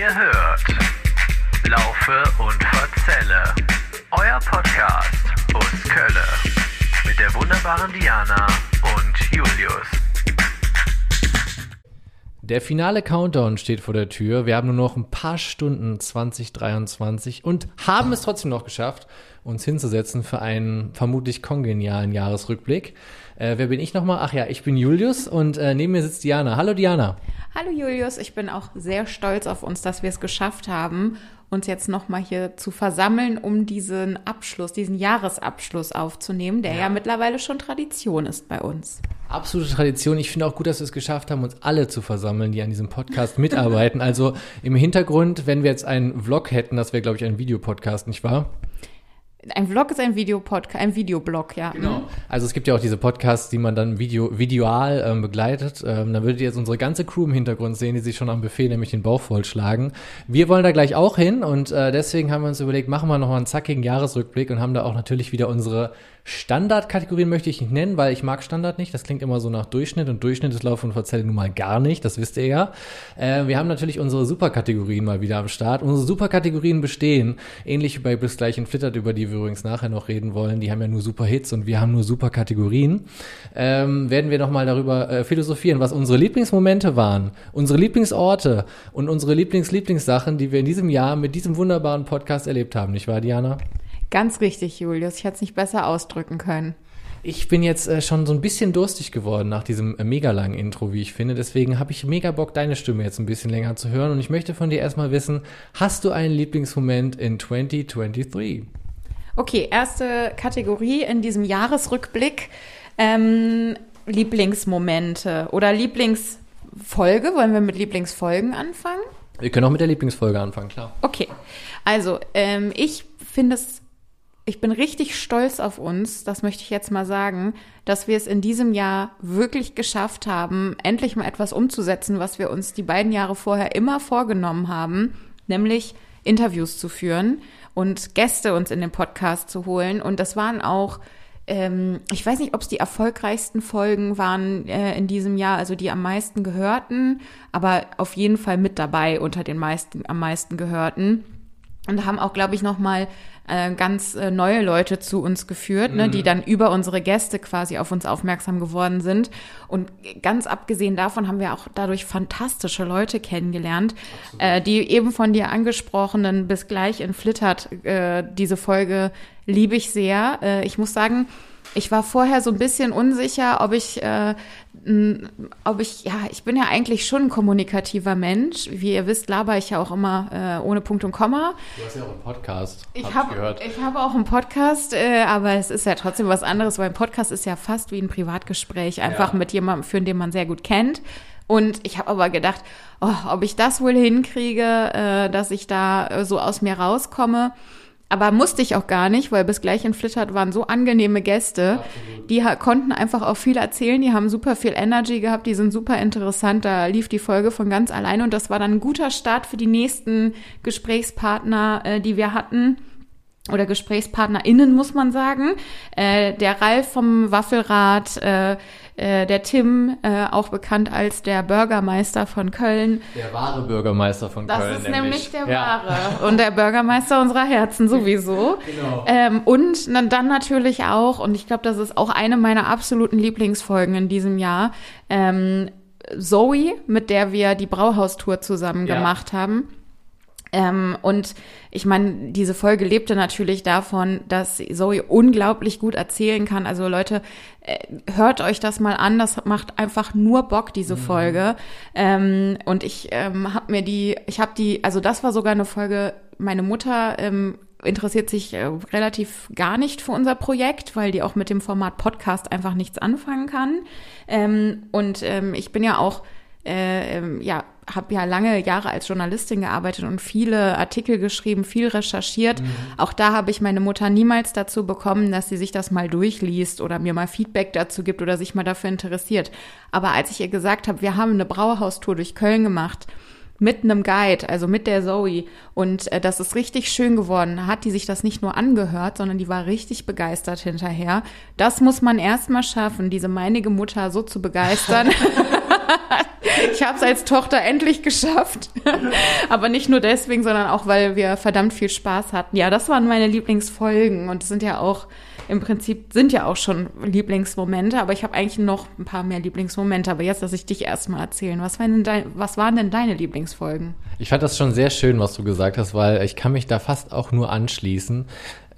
Ihr hört Laufe und Verzelle, euer Podcast aus Kölle mit der wunderbaren Diana und Julius. Der finale Countdown steht vor der Tür. Wir haben nur noch ein paar Stunden 2023 und haben es trotzdem noch geschafft, uns hinzusetzen für einen vermutlich kongenialen Jahresrückblick. Äh, wer bin ich nochmal? Ach ja, ich bin Julius und äh, neben mir sitzt Diana. Hallo Diana. Hallo Julius, ich bin auch sehr stolz auf uns, dass wir es geschafft haben, uns jetzt nochmal hier zu versammeln, um diesen Abschluss, diesen Jahresabschluss aufzunehmen, der ja, ja mittlerweile schon Tradition ist bei uns. Absolute Tradition. Ich finde auch gut, dass wir es geschafft haben, uns alle zu versammeln, die an diesem Podcast mitarbeiten. also im Hintergrund, wenn wir jetzt einen Vlog hätten, das wäre, glaube ich, ein Videopodcast, nicht wahr? Ein Vlog ist ein Videopodcast, ein Videoblog, ja. Genau. Also es gibt ja auch diese Podcasts, die man dann video, videoal ähm, begleitet. Ähm, da würdet ihr jetzt unsere ganze Crew im Hintergrund sehen, die sich schon am Buffet nämlich den Bauch vollschlagen. Wir wollen da gleich auch hin und äh, deswegen haben wir uns überlegt, machen wir nochmal einen zackigen Jahresrückblick und haben da auch natürlich wieder unsere Standardkategorien möchte ich nicht nennen, weil ich mag Standard nicht. Das klingt immer so nach Durchschnitt und Durchschnitt ist Lauf und Verzelle nun mal gar nicht. Das wisst ihr ja. Äh, wir haben natürlich unsere Superkategorien mal wieder am Start. Unsere Superkategorien bestehen, ähnlich wie bei Bis gleich in Flittert, über die wir übrigens nachher noch reden wollen. Die haben ja nur super Hits und wir haben nur Superkategorien. Ähm, werden wir nochmal darüber äh, philosophieren, was unsere Lieblingsmomente waren, unsere Lieblingsorte und unsere Lieblings-Lieblingssachen, die wir in diesem Jahr mit diesem wunderbaren Podcast erlebt haben. Nicht wahr, Diana? Ganz richtig, Julius. Ich hätte es nicht besser ausdrücken können. Ich bin jetzt äh, schon so ein bisschen durstig geworden nach diesem äh, mega langen Intro, wie ich finde. Deswegen habe ich mega Bock, deine Stimme jetzt ein bisschen länger zu hören. Und ich möchte von dir erstmal wissen, hast du einen Lieblingsmoment in 2023? Okay, erste Kategorie in diesem Jahresrückblick. Ähm, Lieblingsmomente oder Lieblingsfolge. Wollen wir mit Lieblingsfolgen anfangen? Wir können auch mit der Lieblingsfolge anfangen, klar. Okay, also ähm, ich finde es ich bin richtig stolz auf uns, das möchte ich jetzt mal sagen, dass wir es in diesem Jahr wirklich geschafft haben, endlich mal etwas umzusetzen, was wir uns die beiden Jahre vorher immer vorgenommen haben, nämlich Interviews zu führen und Gäste uns in den Podcast zu holen. Und das waren auch, ähm, ich weiß nicht, ob es die erfolgreichsten Folgen waren äh, in diesem Jahr, also die am meisten gehörten, aber auf jeden Fall mit dabei unter den meisten, am meisten gehörten. Und haben auch, glaube ich, nochmal äh, ganz äh, neue Leute zu uns geführt, ne, mhm. die dann über unsere Gäste quasi auf uns aufmerksam geworden sind. Und ganz abgesehen davon haben wir auch dadurch fantastische Leute kennengelernt, äh, die eben von dir angesprochenen bis gleich in Flittert, äh, diese Folge liebe ich sehr. Äh, ich muss sagen, ich war vorher so ein bisschen unsicher, ob ich, äh, ob ich, ja, ich bin ja eigentlich schon ein kommunikativer Mensch. Wie ihr wisst, laber ich ja auch immer äh, ohne Punkt und Komma. Du hast ja auch einen Podcast. Ich habe gehört. Ich habe auch einen Podcast, äh, aber es ist ja trotzdem was anderes, weil ein Podcast ist ja fast wie ein Privatgespräch, einfach ja. mit jemandem führen, den man sehr gut kennt. Und ich habe aber gedacht, oh, ob ich das wohl hinkriege, äh, dass ich da äh, so aus mir rauskomme. Aber musste ich auch gar nicht, weil bis gleich in Flittert waren so angenehme Gäste. Absolut. Die konnten einfach auch viel erzählen, die haben super viel Energy gehabt, die sind super interessant. Da lief die Folge von ganz alleine und das war dann ein guter Start für die nächsten Gesprächspartner, äh, die wir hatten oder GesprächspartnerInnen, muss man sagen. Äh, der Ralf vom Waffelrad, äh, äh, der Tim, äh, auch bekannt als der Bürgermeister von Köln. Der wahre Bürgermeister von das Köln. Das ist nämlich, der ja. wahre. Und der Bürgermeister unserer Herzen sowieso. Genau. Ähm, und dann natürlich auch, und ich glaube, das ist auch eine meiner absoluten Lieblingsfolgen in diesem Jahr, ähm, Zoe, mit der wir die Brauhaustour zusammen ja. gemacht haben. Ähm, und ich meine, diese Folge lebte natürlich davon, dass Zoe unglaublich gut erzählen kann. Also Leute, äh, hört euch das mal an. Das macht einfach nur Bock, diese mhm. Folge. Ähm, und ich ähm, habe mir die, ich habe die, also das war sogar eine Folge, meine Mutter ähm, interessiert sich äh, relativ gar nicht für unser Projekt, weil die auch mit dem Format Podcast einfach nichts anfangen kann. Ähm, und ähm, ich bin ja auch äh, ähm, ja, habe ja lange Jahre als Journalistin gearbeitet und viele Artikel geschrieben, viel recherchiert. Mhm. Auch da habe ich meine Mutter niemals dazu bekommen, dass sie sich das mal durchliest oder mir mal Feedback dazu gibt oder sich mal dafür interessiert. Aber als ich ihr gesagt habe, wir haben eine Brauhaustour durch Köln gemacht mit einem Guide, also mit der Zoe. Und äh, das ist richtig schön geworden. Hat die sich das nicht nur angehört, sondern die war richtig begeistert hinterher. Das muss man erstmal schaffen, diese meinige Mutter so zu begeistern. ich habe es als Tochter endlich geschafft. Aber nicht nur deswegen, sondern auch, weil wir verdammt viel Spaß hatten. Ja, das waren meine Lieblingsfolgen und es sind ja auch im Prinzip sind ja auch schon Lieblingsmomente, aber ich habe eigentlich noch ein paar mehr Lieblingsmomente. Aber jetzt lasse ich dich erstmal erzählen. Was waren, denn dein, was waren denn deine Lieblingsfolgen? Ich fand das schon sehr schön, was du gesagt hast, weil ich kann mich da fast auch nur anschließen.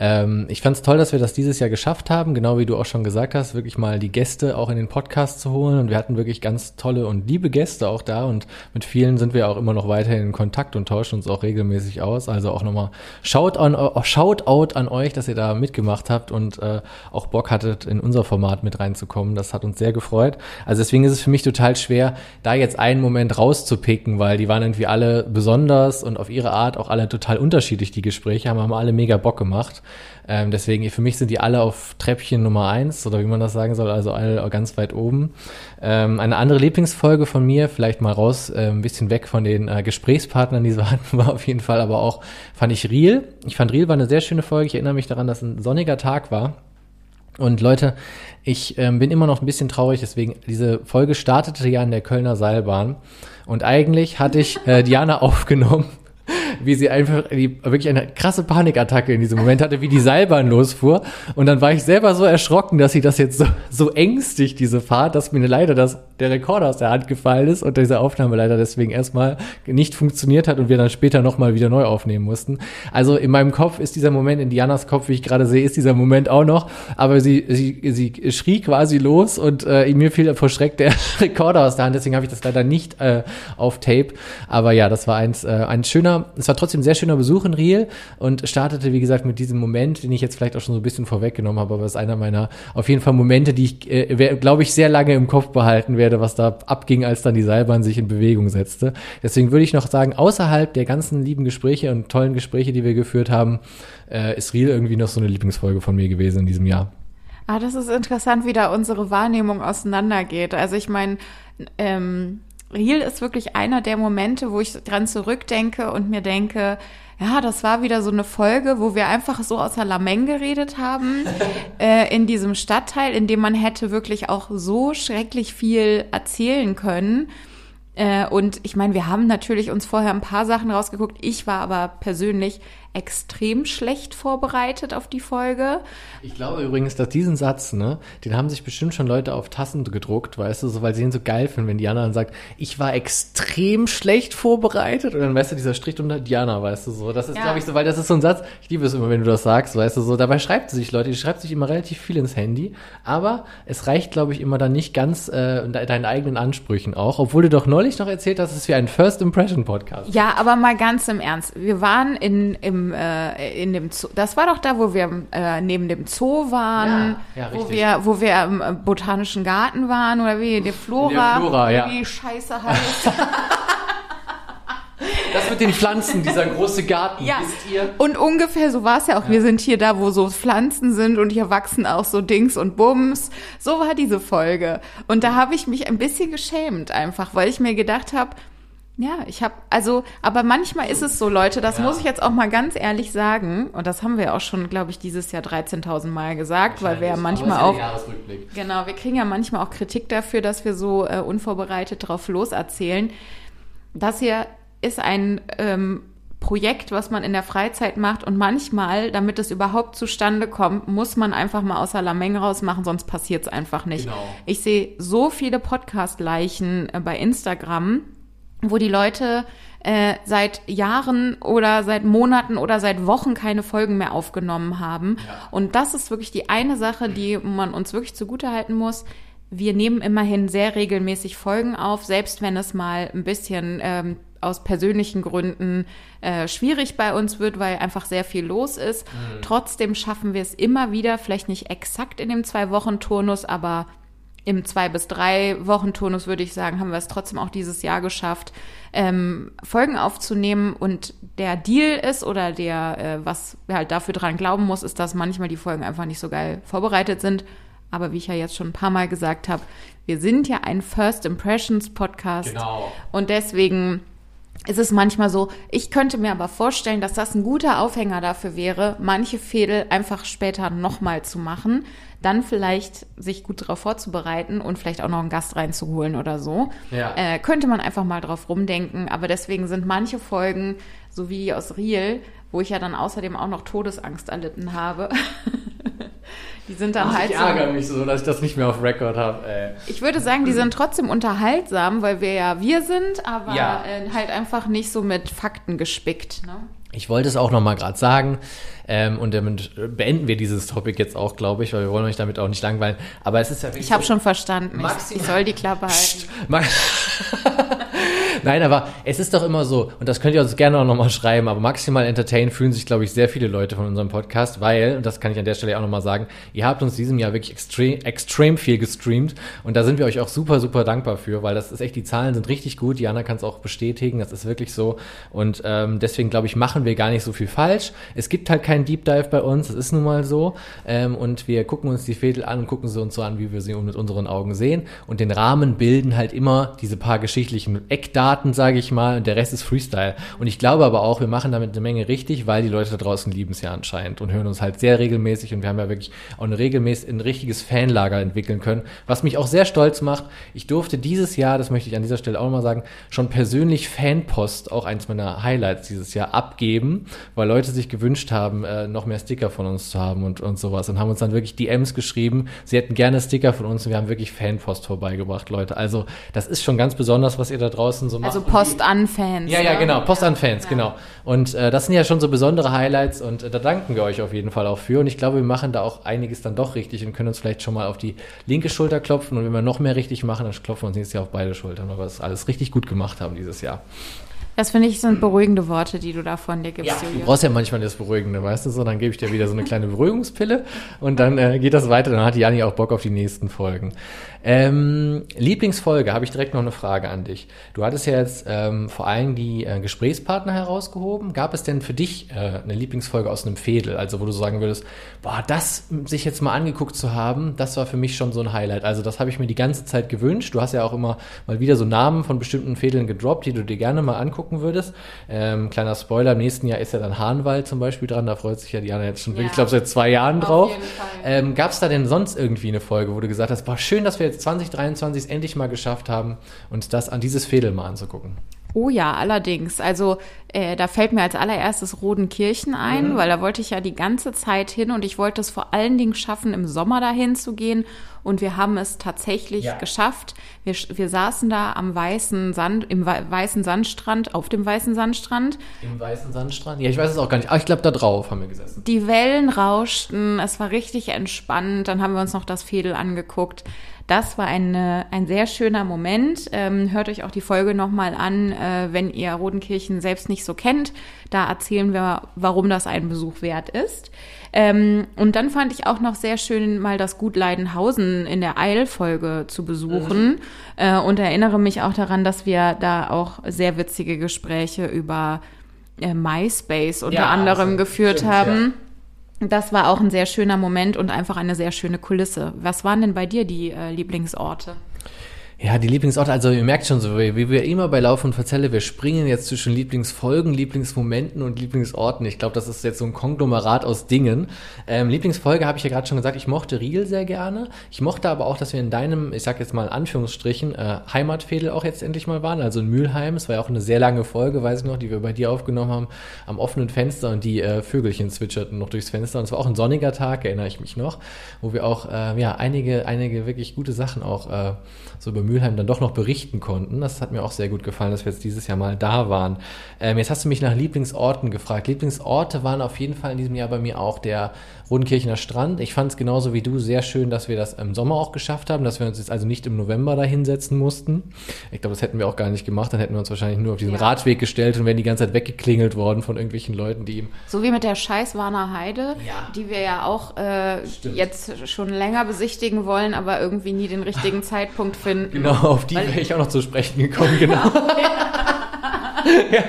Ähm, ich fand es toll, dass wir das dieses Jahr geschafft haben, genau wie du auch schon gesagt hast, wirklich mal die Gäste auch in den Podcast zu holen. Und wir hatten wirklich ganz tolle und liebe Gäste auch da und mit vielen sind wir auch immer noch weiterhin in Kontakt und tauschen uns auch regelmäßig aus. Also auch nochmal Shout, an, Shoutout an euch, dass ihr da mitgemacht habt und äh, auch Bock hattet, in unser Format mit reinzukommen. Das hat uns sehr gefreut. Also deswegen ist es für mich total schwer, da jetzt einen Moment rauszupicken, weil die waren irgendwie alle besonders und auf ihre Art auch alle total unterschiedlich, die Gespräche, haben, haben alle mega Bock gemacht. Ähm, deswegen, für mich sind die alle auf Treppchen Nummer eins oder wie man das sagen soll, also alle ganz weit oben. Ähm, eine andere Lieblingsfolge von mir, vielleicht mal raus, äh, ein bisschen weg von den äh, Gesprächspartnern, die sie hatten, war auf jeden Fall aber auch, fand ich Real. Ich fand Real war eine sehr schöne Folge. Ich erinnere mich daran, dass ein sonniger Tag war. Und Leute, ich ähm, bin immer noch ein bisschen traurig, deswegen, diese Folge startete ja an der Kölner Seilbahn. Und eigentlich hatte ich äh, Diana aufgenommen wie sie einfach die, wirklich eine krasse Panikattacke in diesem Moment hatte, wie die Seilbahn losfuhr. Und dann war ich selber so erschrocken, dass sie das jetzt so, so ängstigt, diese Fahrt, dass mir leider das, der Rekorder aus der Hand gefallen ist und diese Aufnahme leider deswegen erstmal nicht funktioniert hat und wir dann später nochmal wieder neu aufnehmen mussten. Also in meinem Kopf ist dieser Moment, in Dianas Kopf, wie ich gerade sehe, ist dieser Moment auch noch. Aber sie, sie, sie schrie quasi los und äh, mir fiel vor Schreck der Rekorder aus der Hand. Deswegen habe ich das leider nicht äh, auf Tape. Aber ja, das war eins, äh, ein schöner, es war trotzdem ein sehr schöner Besuch in Riel und startete, wie gesagt, mit diesem Moment, den ich jetzt vielleicht auch schon so ein bisschen vorweggenommen habe, aber es ist einer meiner auf jeden Fall Momente, die ich, äh, glaube ich, sehr lange im Kopf behalten werde, was da abging, als dann die Seilbahn sich in Bewegung setzte. Deswegen würde ich noch sagen, außerhalb der ganzen lieben Gespräche und tollen Gespräche, die wir geführt haben, äh, ist Riel irgendwie noch so eine Lieblingsfolge von mir gewesen in diesem Jahr. Ah, das ist interessant, wie da unsere Wahrnehmung auseinandergeht. Also ich meine, ähm, Real ist wirklich einer der Momente, wo ich dran zurückdenke und mir denke, ja, das war wieder so eine Folge, wo wir einfach so außer Lameng geredet haben, äh, in diesem Stadtteil, in dem man hätte wirklich auch so schrecklich viel erzählen können. Äh, und ich meine, wir haben natürlich uns vorher ein paar Sachen rausgeguckt. Ich war aber persönlich extrem schlecht vorbereitet auf die Folge. Ich glaube übrigens, dass diesen Satz, ne, den haben sich bestimmt schon Leute auf Tassen gedruckt, weißt du, so, weil sie ihn so geil finden, wenn Diana dann sagt, ich war extrem schlecht vorbereitet und dann weißt du, dieser Strich unter Diana, weißt du, so. Das ist, ja. glaube ich, so, weil das ist so ein Satz, ich liebe es immer, wenn du das sagst, weißt du, so. Dabei schreibt sie sich Leute, die schreibt sich immer relativ viel ins Handy, aber es reicht, glaube ich, immer dann nicht ganz äh, deinen eigenen Ansprüchen auch, obwohl du doch neulich noch erzählt hast, es ist wie ein First Impression Podcast. Ja, aber mal ganz im Ernst. Wir waren in, im äh, in dem Zoo, das war doch da, wo wir äh, neben dem Zoo waren, ja, ja, wo wir, wo wir im äh, botanischen Garten waren oder wie der Flora, der Flora ja. wie Scheiße heißt. Das mit den Pflanzen, dieser große Garten, ja. wisst ihr? Und ungefähr so war es ja auch. Ja. Wir sind hier da, wo so Pflanzen sind und hier wachsen auch so Dings und Bums. So war diese Folge. Und da habe ich mich ein bisschen geschämt einfach, weil ich mir gedacht habe, ja, ich habe, also, aber manchmal ist es so, Leute, das ja. muss ich jetzt auch mal ganz ehrlich sagen, und das haben wir auch schon, glaube ich, dieses Jahr 13.000 Mal gesagt, weil wir ja manchmal auch, genau, wir kriegen ja manchmal auch Kritik dafür, dass wir so äh, unvorbereitet drauf loserzählen. Das hier ist ein ähm, Projekt, was man in der Freizeit macht und manchmal, damit es überhaupt zustande kommt, muss man einfach mal außer la Menge rausmachen, sonst passiert es einfach nicht. Genau. Ich sehe so viele Podcast-Leichen äh, bei Instagram, wo die Leute äh, seit Jahren oder seit Monaten oder seit Wochen keine Folgen mehr aufgenommen haben. Ja. Und das ist wirklich die eine Sache, die man uns wirklich zugutehalten muss. Wir nehmen immerhin sehr regelmäßig Folgen auf, selbst wenn es mal ein bisschen ähm, aus persönlichen Gründen äh, schwierig bei uns wird, weil einfach sehr viel los ist. Mhm. Trotzdem schaffen wir es immer wieder, vielleicht nicht exakt in dem Zwei-Wochen-Turnus, aber im zwei bis drei Wochen Turnus würde ich sagen, haben wir es trotzdem auch dieses Jahr geschafft, ähm, Folgen aufzunehmen. Und der Deal ist oder der, äh, was halt dafür dran glauben muss, ist, dass manchmal die Folgen einfach nicht so geil vorbereitet sind. Aber wie ich ja jetzt schon ein paar Mal gesagt habe, wir sind ja ein First Impressions Podcast. Genau. Und deswegen ist es manchmal so, ich könnte mir aber vorstellen, dass das ein guter Aufhänger dafür wäre, manche Fädel einfach später nochmal zu machen, dann vielleicht sich gut darauf vorzubereiten und vielleicht auch noch einen Gast reinzuholen oder so. Ja. Äh, könnte man einfach mal drauf rumdenken, aber deswegen sind manche Folgen, so wie die aus Riel, wo ich ja dann außerdem auch noch Todesangst erlitten habe. die sind dann halt ich ärgere mich so, dass ich das nicht mehr auf Record habe. Ey. Ich würde sagen, die sind trotzdem unterhaltsam, weil wir ja wir sind, aber Ja. äh, halt einfach nicht so mit Fakten gespickt. Ne? Ich wollte es auch noch mal gerade sagen ähm, und damit beenden wir dieses Topic jetzt auch, glaube ich, weil wir wollen euch damit auch nicht langweilen. Aber es ist ja wirklich Ich habe so- schon verstanden. Ich, ich soll die Klappe halten. Nein, aber es ist doch immer so, und das könnt ihr uns gerne auch nochmal schreiben, aber maximal entertain fühlen sich, glaube ich, sehr viele Leute von unserem Podcast, weil, und das kann ich an der Stelle auch nochmal sagen, ihr habt uns diesem Jahr wirklich extrem, extrem viel gestreamt und da sind wir euch auch super, super dankbar für, weil das ist echt, die Zahlen sind richtig gut, Jana kann es auch bestätigen, das ist wirklich so und ähm, deswegen, glaube ich, machen wir gar nicht so viel falsch. Es gibt halt keinen Deep Dive bei uns, das ist nun mal so ähm, und wir gucken uns die Fädel an und gucken sie uns so an, wie wir sie mit unseren Augen sehen und den Rahmen bilden halt immer diese paar geschichtlichen Eckdaten, sage ich mal, und der Rest ist Freestyle. Und ich glaube aber auch, wir machen damit eine Menge richtig, weil die Leute da draußen lieben es ja anscheinend und hören uns halt sehr regelmäßig und wir haben ja wirklich auch eine regelmäßig ein richtiges Fanlager entwickeln können, was mich auch sehr stolz macht. Ich durfte dieses Jahr, das möchte ich an dieser Stelle auch nochmal sagen, schon persönlich Fanpost, auch eins meiner Highlights dieses Jahr, abgeben, weil Leute sich gewünscht haben, äh, noch mehr Sticker von uns zu haben und, und sowas und haben uns dann wirklich DMs geschrieben, sie hätten gerne Sticker von uns und wir haben wirklich Fanpost vorbeigebracht, Leute. Also das ist schon ganz besonders, was ihr da draußen so macht. Also Post an Fans. ja, ja, ne? genau. Post an Fans, genau. Und äh, das sind ja schon so besondere Highlights und äh, da danken wir euch auf jeden Fall auch für. Und ich glaube, wir machen da auch einiges dann doch richtig und können uns vielleicht schon mal auf die linke Schulter klopfen. Und wenn wir noch mehr richtig machen, dann klopfen wir uns nächstes Jahr auf beide Schultern, weil wir das alles richtig gut gemacht haben dieses Jahr. Das finde ich sind beruhigende Worte, die du da von dir gibst, Du Julia. brauchst ja manchmal das Beruhigende, weißt du so, dann gebe ich dir wieder so eine kleine Beruhigungspille und dann äh, geht das weiter, dann hat die Jani auch Bock auf die nächsten Folgen. Ähm, Lieblingsfolge, habe ich direkt noch eine Frage an dich. Du hattest ja jetzt ähm, vor allem die äh, Gesprächspartner herausgehoben. Gab es denn für dich äh, eine Lieblingsfolge aus einem Fädel, also wo du sagen würdest, boah, das sich jetzt mal angeguckt zu haben, das war für mich schon so ein Highlight. Also das habe ich mir die ganze Zeit gewünscht. Du hast ja auch immer mal wieder so Namen von bestimmten Fädeln gedroppt, die du dir gerne mal angucken würdest. Ähm, kleiner Spoiler, im nächsten Jahr ist ja dann Hahnwald zum Beispiel dran, da freut sich ja Diana jetzt schon, wirklich, ich glaube, seit zwei Jahren Auf drauf. Ähm, Gab es da denn sonst irgendwie eine Folge, wo du gesagt hast, boah, schön, dass wir jetzt 2023 es endlich mal geschafft haben, uns das an dieses Fädel mal anzugucken? Oh ja, allerdings. Also äh, da fällt mir als allererstes Rodenkirchen ein, Mhm. weil da wollte ich ja die ganze Zeit hin und ich wollte es vor allen Dingen schaffen, im Sommer dahin zu gehen. Und wir haben es tatsächlich Ja. geschafft. Wir, wir saßen da am weißen Sand, im wei- weißen Sandstrand, auf dem weißen Sandstrand. Im weißen Sandstrand? Ja, ich weiß es auch gar nicht. Aber ich glaube, da drauf haben wir gesessen. Die Wellen rauschten, es war richtig entspannt. Dann haben wir uns noch das Fädel angeguckt. Das war eine, ein sehr schöner Moment. Ähm, hört euch auch die Folge nochmal an, äh, wenn ihr Rodenkirchen selbst nicht so kennt. Da erzählen wir, warum das einen Besuch wert ist. Ähm, und dann fand ich auch noch sehr schön, mal das Gut Leidenhausen in der Eilfolge zu besuchen. Äh, und erinnere mich auch daran, dass wir da auch sehr witzige Gespräche über äh, MySpace unter Ja, anderem also, geführt stimmt, haben. Das war auch ein sehr schöner Moment und einfach eine sehr schöne Kulisse. Was waren denn bei dir die äh, Lieblingsorte? Ja, die Lieblingsorte, also ihr merkt schon so, wie wir immer bei Lauf und Verzelle, wir springen jetzt zwischen Lieblingsfolgen, Lieblingsmomenten und Lieblingsorten. Ich glaube, das ist jetzt so ein Konglomerat aus Dingen. Ähm, Lieblingsfolge habe ich ja gerade schon gesagt, ich mochte Riel sehr gerne. Ich mochte aber auch, dass wir in deinem, ich sag jetzt mal in Anführungsstrichen, äh, Heimatfädel auch jetzt endlich mal waren, also in Mülheim. Es war ja auch eine sehr lange Folge, weiß ich noch, die wir bei dir aufgenommen haben, am offenen Fenster und die äh, Vögelchen zwitscherten noch durchs Fenster. Und es war auch ein sonniger Tag, erinnere ich mich noch, wo wir auch äh, ja einige, einige wirklich gute Sachen auch äh, so über Mülheim dann doch noch berichten konnten. Das hat mir auch sehr gut gefallen, dass wir jetzt dieses Jahr mal da waren. Ähm, jetzt hast du mich nach Lieblingsorten gefragt. Lieblingsorte waren auf jeden Fall in diesem Jahr bei mir auch der Rodenkirchener Strand. Ich fand es genauso wie du sehr schön, dass wir das im Sommer auch geschafft haben, dass wir uns jetzt also nicht im November da hinsetzen mussten. Ich glaube, das hätten wir auch gar nicht gemacht. Dann hätten wir uns wahrscheinlich nur auf diesen Ja. Radweg gestellt und wären die ganze Zeit weggeklingelt worden von irgendwelchen Leuten, die ihm So wie mit der scheiß Warner Heide, Ja. die wir ja auch äh, jetzt schon länger besichtigen wollen, aber irgendwie nie den richtigen Zeitpunkt finden. Genau, auf die wäre ich auch noch zu sprechen gekommen, genau. ja,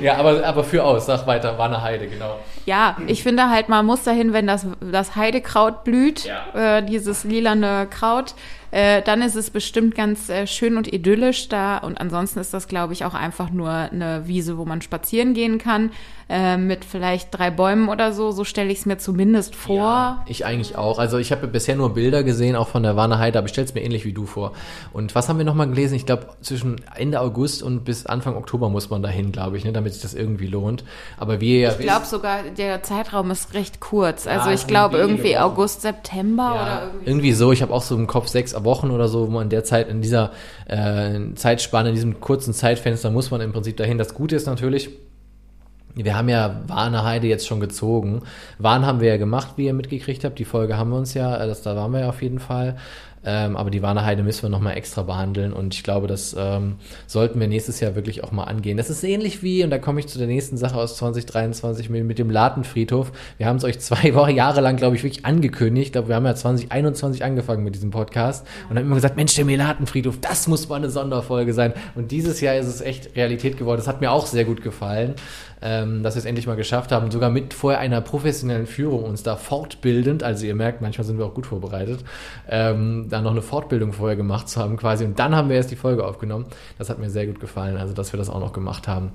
ja aber, aber für aus, sag weiter, war eine Heide, genau. Ja, ich finde halt, man muss dahin, wenn das, das Heidekraut blüht, Ja. äh, dieses lilane Kraut. Äh, dann ist es bestimmt ganz äh, schön und idyllisch da. Und ansonsten ist das, glaube ich, auch einfach nur eine Wiese, wo man spazieren gehen kann, äh, mit vielleicht drei Bäumen oder so. So stelle ich es mir zumindest vor. Ja, ich eigentlich auch. Also ich habe bisher nur Bilder gesehen, auch von der Warner Heide, aber ich stelle es mir ähnlich wie du vor. Und was haben wir nochmal gelesen? Ich glaube, zwischen Ende August und bis Anfang Oktober muss man dahin, glaube ich, ne, damit sich das irgendwie lohnt. Aber wir ja Ich glaube sogar, der Zeitraum ist recht kurz. Ja, Also ich glaube irgendwie. August, September oder Ja, irgendwie. irgendwie so. Ich habe auch so im Kopf sechs Wochen oder so, wo man in der Zeit, in dieser äh, Zeitspanne, in diesem kurzen Zeitfenster muss man im Prinzip dahin. Das Gute ist natürlich, wir haben ja Warne Heide jetzt schon gezogen. Warn haben wir ja gemacht, wie ihr mitgekriegt habt. Die Folge haben wir uns ja, äh, das, da waren wir ja auf jeden Fall. Ähm, aber die Warne Heide müssen wir nochmal extra behandeln und ich glaube, das ähm, sollten wir nächstes Jahr wirklich auch mal angehen. Das ist ähnlich wie, und da komme ich zu der nächsten Sache aus 2023 mit, mit dem Latenfriedhof. Wir haben es euch zwei Wochen, Jahre lang, glaube ich, wirklich angekündigt. Ich glaube, wir haben ja 2021 angefangen mit diesem Podcast und haben immer gesagt, Mensch, der Melatenfriedhof, das muss mal eine Sonderfolge sein. Und dieses Jahr ist es echt Realität geworden. Das hat mir auch sehr gut gefallen ähm, dass wir es endlich mal geschafft haben, sogar mit vorher einer professionellen Führung uns da fortbildend, also ihr merkt, manchmal sind wir auch gut vorbereitet, ähm, da noch eine Fortbildung vorher gemacht zu haben quasi und dann haben wir erst die Folge aufgenommen. Das hat mir sehr gut gefallen, also dass wir das auch noch gemacht haben.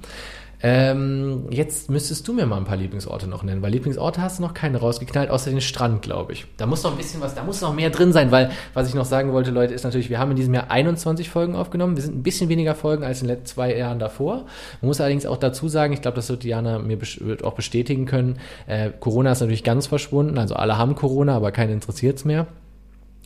Ähm, jetzt müsstest du mir mal ein paar Lieblingsorte noch nennen, weil Lieblingsorte hast du noch keine rausgeknallt, außer den Strand, glaube ich. Da muss noch ein bisschen was, da muss noch mehr drin sein, weil was ich noch sagen wollte, Leute, ist natürlich, wir haben in diesem Jahr 21 Folgen aufgenommen. Wir sind ein bisschen weniger Folgen als in den letzten zwei Jahren davor. Man muss allerdings auch dazu sagen, ich glaube, das wird Diana mir wird auch bestätigen können. Äh, Corona ist natürlich ganz verschwunden, also alle haben Corona, aber keinen interessiert es mehr.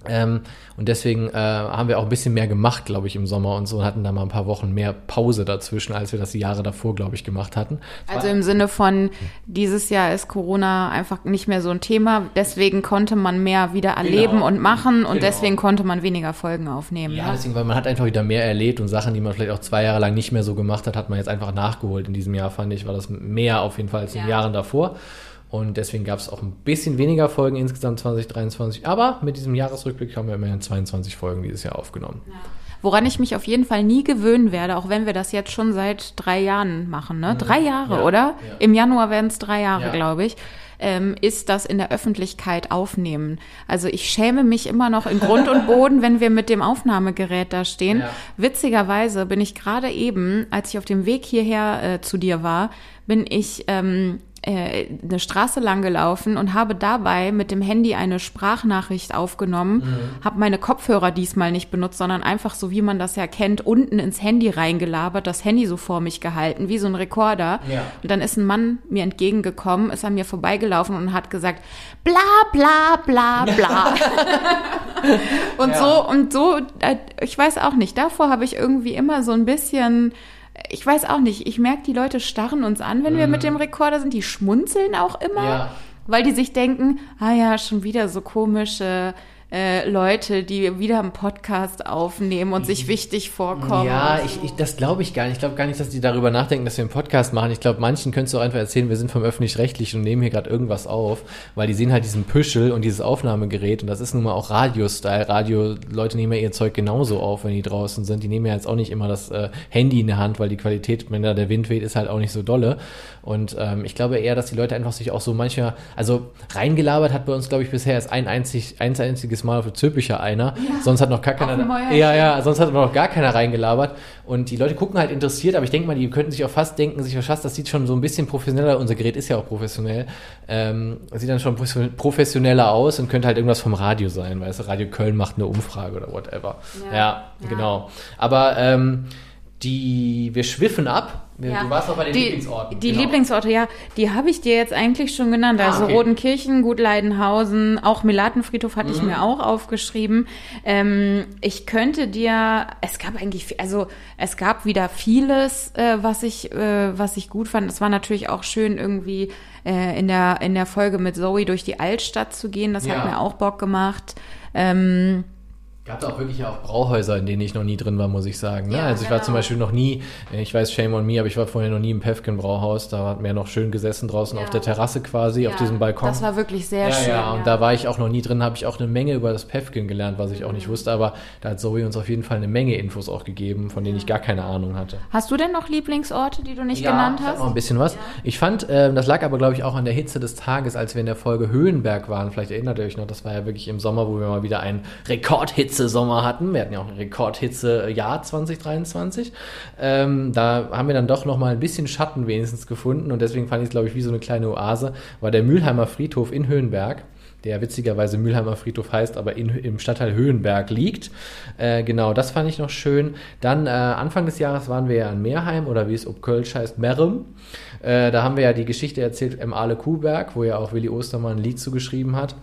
Ähm, und deswegen äh, haben wir auch ein bisschen mehr gemacht, glaube ich, im Sommer und so und hatten da mal ein paar Wochen mehr Pause dazwischen, als wir das die Jahre davor, glaube ich, gemacht hatten. Also im Sinne von, dieses Jahr ist Corona einfach nicht mehr so ein Thema, deswegen konnte man mehr wieder erleben Genau. und machen und Genau. deswegen konnte man weniger Folgen aufnehmen. Ja, ne? deswegen, weil man hat einfach wieder mehr erlebt und Sachen, die man vielleicht auch zwei Jahre lang nicht mehr so gemacht hat, hat man jetzt einfach nachgeholt. In diesem Jahr fand ich, war das mehr auf jeden Fall als in den Ja. Jahren davor. Und deswegen gab es auch ein bisschen weniger Folgen insgesamt 2023. Aber mit diesem Jahresrückblick haben wir immerhin 22 Folgen dieses Jahr aufgenommen. Woran ich mich auf jeden Fall nie gewöhnen werde, auch wenn wir das jetzt schon seit drei Jahren machen, ne? Drei Jahre, Mhm. Ja, oder? ja. Im Januar werden es drei Jahre, Ja. glaube ich. Ähm, ist das in der Öffentlichkeit aufnehmen. Also ich schäme mich immer noch in Grund und Boden, wenn wir mit dem Aufnahmegerät da stehen. Ja. Witzigerweise bin ich gerade eben, als ich auf dem Weg hierher äh, zu dir war, bin ich ähm, äh, eine Straße lang gelaufen und habe dabei mit dem Handy eine Sprachnachricht aufgenommen, Mhm. habe meine Kopfhörer diesmal nicht benutzt, sondern einfach so, wie man das ja kennt, unten ins Handy reingelabert, das Handy so vor mich gehalten, wie so ein Rekorder. Ja. Und dann ist ein Mann mir entgegengekommen, ist an mir vorbeigelaufen und hat gesagt, bla bla bla bla. und Ja. so, und so, äh, ich weiß auch nicht, davor habe ich irgendwie immer so ein bisschen, ich weiß auch nicht, ich merke, die Leute starren uns an, wenn wir mit dem Rekorder sind, die schmunzeln auch immer, Mhm. Ja. weil die sich denken, ah ja, schon wieder so komische äh, Leute, die wieder einen Podcast aufnehmen und sich wichtig vorkommen. Ja, ich, ich, das glaube ich gar nicht. Ich glaube gar nicht, dass die darüber nachdenken, dass wir einen Podcast machen. Ich glaube, manchen könntest du auch einfach erzählen, wir sind vom Öffentlich-Rechtlichen und nehmen hier gerade irgendwas auf, weil die sehen halt diesen Püschel und dieses Aufnahmegerät und das ist nun mal auch Radio-Style. Radio, Leute nehmen ja ihr Zeug genauso auf, wenn die draußen sind. Die nehmen ja jetzt auch nicht immer das äh, Handy in der Hand, weil die Qualität, wenn da der Wind weht, ist halt auch nicht so dolle. Und ähm, ich glaube eher, dass die Leute einfach sich auch so manchmal, also reingelabert hat bei uns, glaube ich, bisher erst ein einzig, ein einziges Mal für Zöpicher einer. Sonst hat noch gar keiner. Ja, ja, sonst hat noch gar keiner reingelabert. Und die Leute gucken halt interessiert, aber ich denke mal, die könnten sich auch fast denken, sich fast, das sieht schon so ein bisschen professioneller, unser Gerät ist ja auch professionell, ähm, sieht dann schon profession- professioneller aus und könnte halt irgendwas vom Radio sein, weißt du, Radio Köln macht eine Umfrage oder whatever. Ja, Ja. genau. Aber ähm, die, wir schwiffen ab. Ja. Du warst noch bei den die, Lieblingsorten. Die genau. Lieblingsorte, ja, die habe ich dir jetzt eigentlich schon genannt. Ah, Also okay. Rodenkirchen, Gut Leidenhausen, auch Melatenfriedhof hatte Mhm. ich mir auch aufgeschrieben. Ähm, ich könnte dir, es gab eigentlich, also es gab wieder vieles, äh, was ich, äh, was ich gut fand. Es war natürlich auch schön irgendwie äh, in der in der Folge mit Zoe durch die Altstadt zu gehen. Das Ja. hat mir auch Bock gemacht. Ähm, Gab auch wirklich auch Brauhäuser, in denen ich noch nie drin war, muss ich sagen. Ne? Ja, also ich war genau. zum Beispiel noch nie, äh, ich weiß, shame on me, aber ich war vorher noch nie im Pefken Brauhaus. Da hat mir noch schön gesessen draußen Ja. auf der Terrasse quasi, auf ja, diesem Balkon. Das war wirklich sehr ja, schön. ja, und da war ich auch noch nie drin, habe ich auch eine Menge über das Pefken gelernt, was ich auch nicht Mhm. wusste, aber da hat Zoe uns auf jeden Fall eine Menge Infos auch gegeben, von denen ich gar keine Ahnung hatte. Hast du denn noch Lieblingsorte, die du nicht Ja, genannt hast? noch ein bisschen was. Ich fand, ähm, das lag aber, glaube ich, auch an der Hitze des Tages, als wir in der Folge Höhenberg waren. Vielleicht erinnert ihr euch noch, das war ja wirklich im Sommer, wo wir mal wieder einen Rekordhitze Hitzesommer hatten, wir hatten ja auch ein Rekordhitze-Jahr 2023, ähm, da haben wir dann doch nochmal ein bisschen Schatten wenigstens gefunden und deswegen fand ich es, glaube ich, wie so eine kleine Oase, war der Mülheimer Friedhof in Höhenberg der witzigerweise Mülheimer Friedhof heißt, aber in, im Stadtteil Höhenberg liegt. Äh, genau, das fand ich noch schön. Dann äh, Anfang des Jahres waren wir ja in Meerheim oder wie es ob Kölsch heißt, Merem. Äh, da haben wir ja die Geschichte erzählt im Aale Kuhberg, wo ja auch Willi Ostermann ein Lied zugeschrieben hat.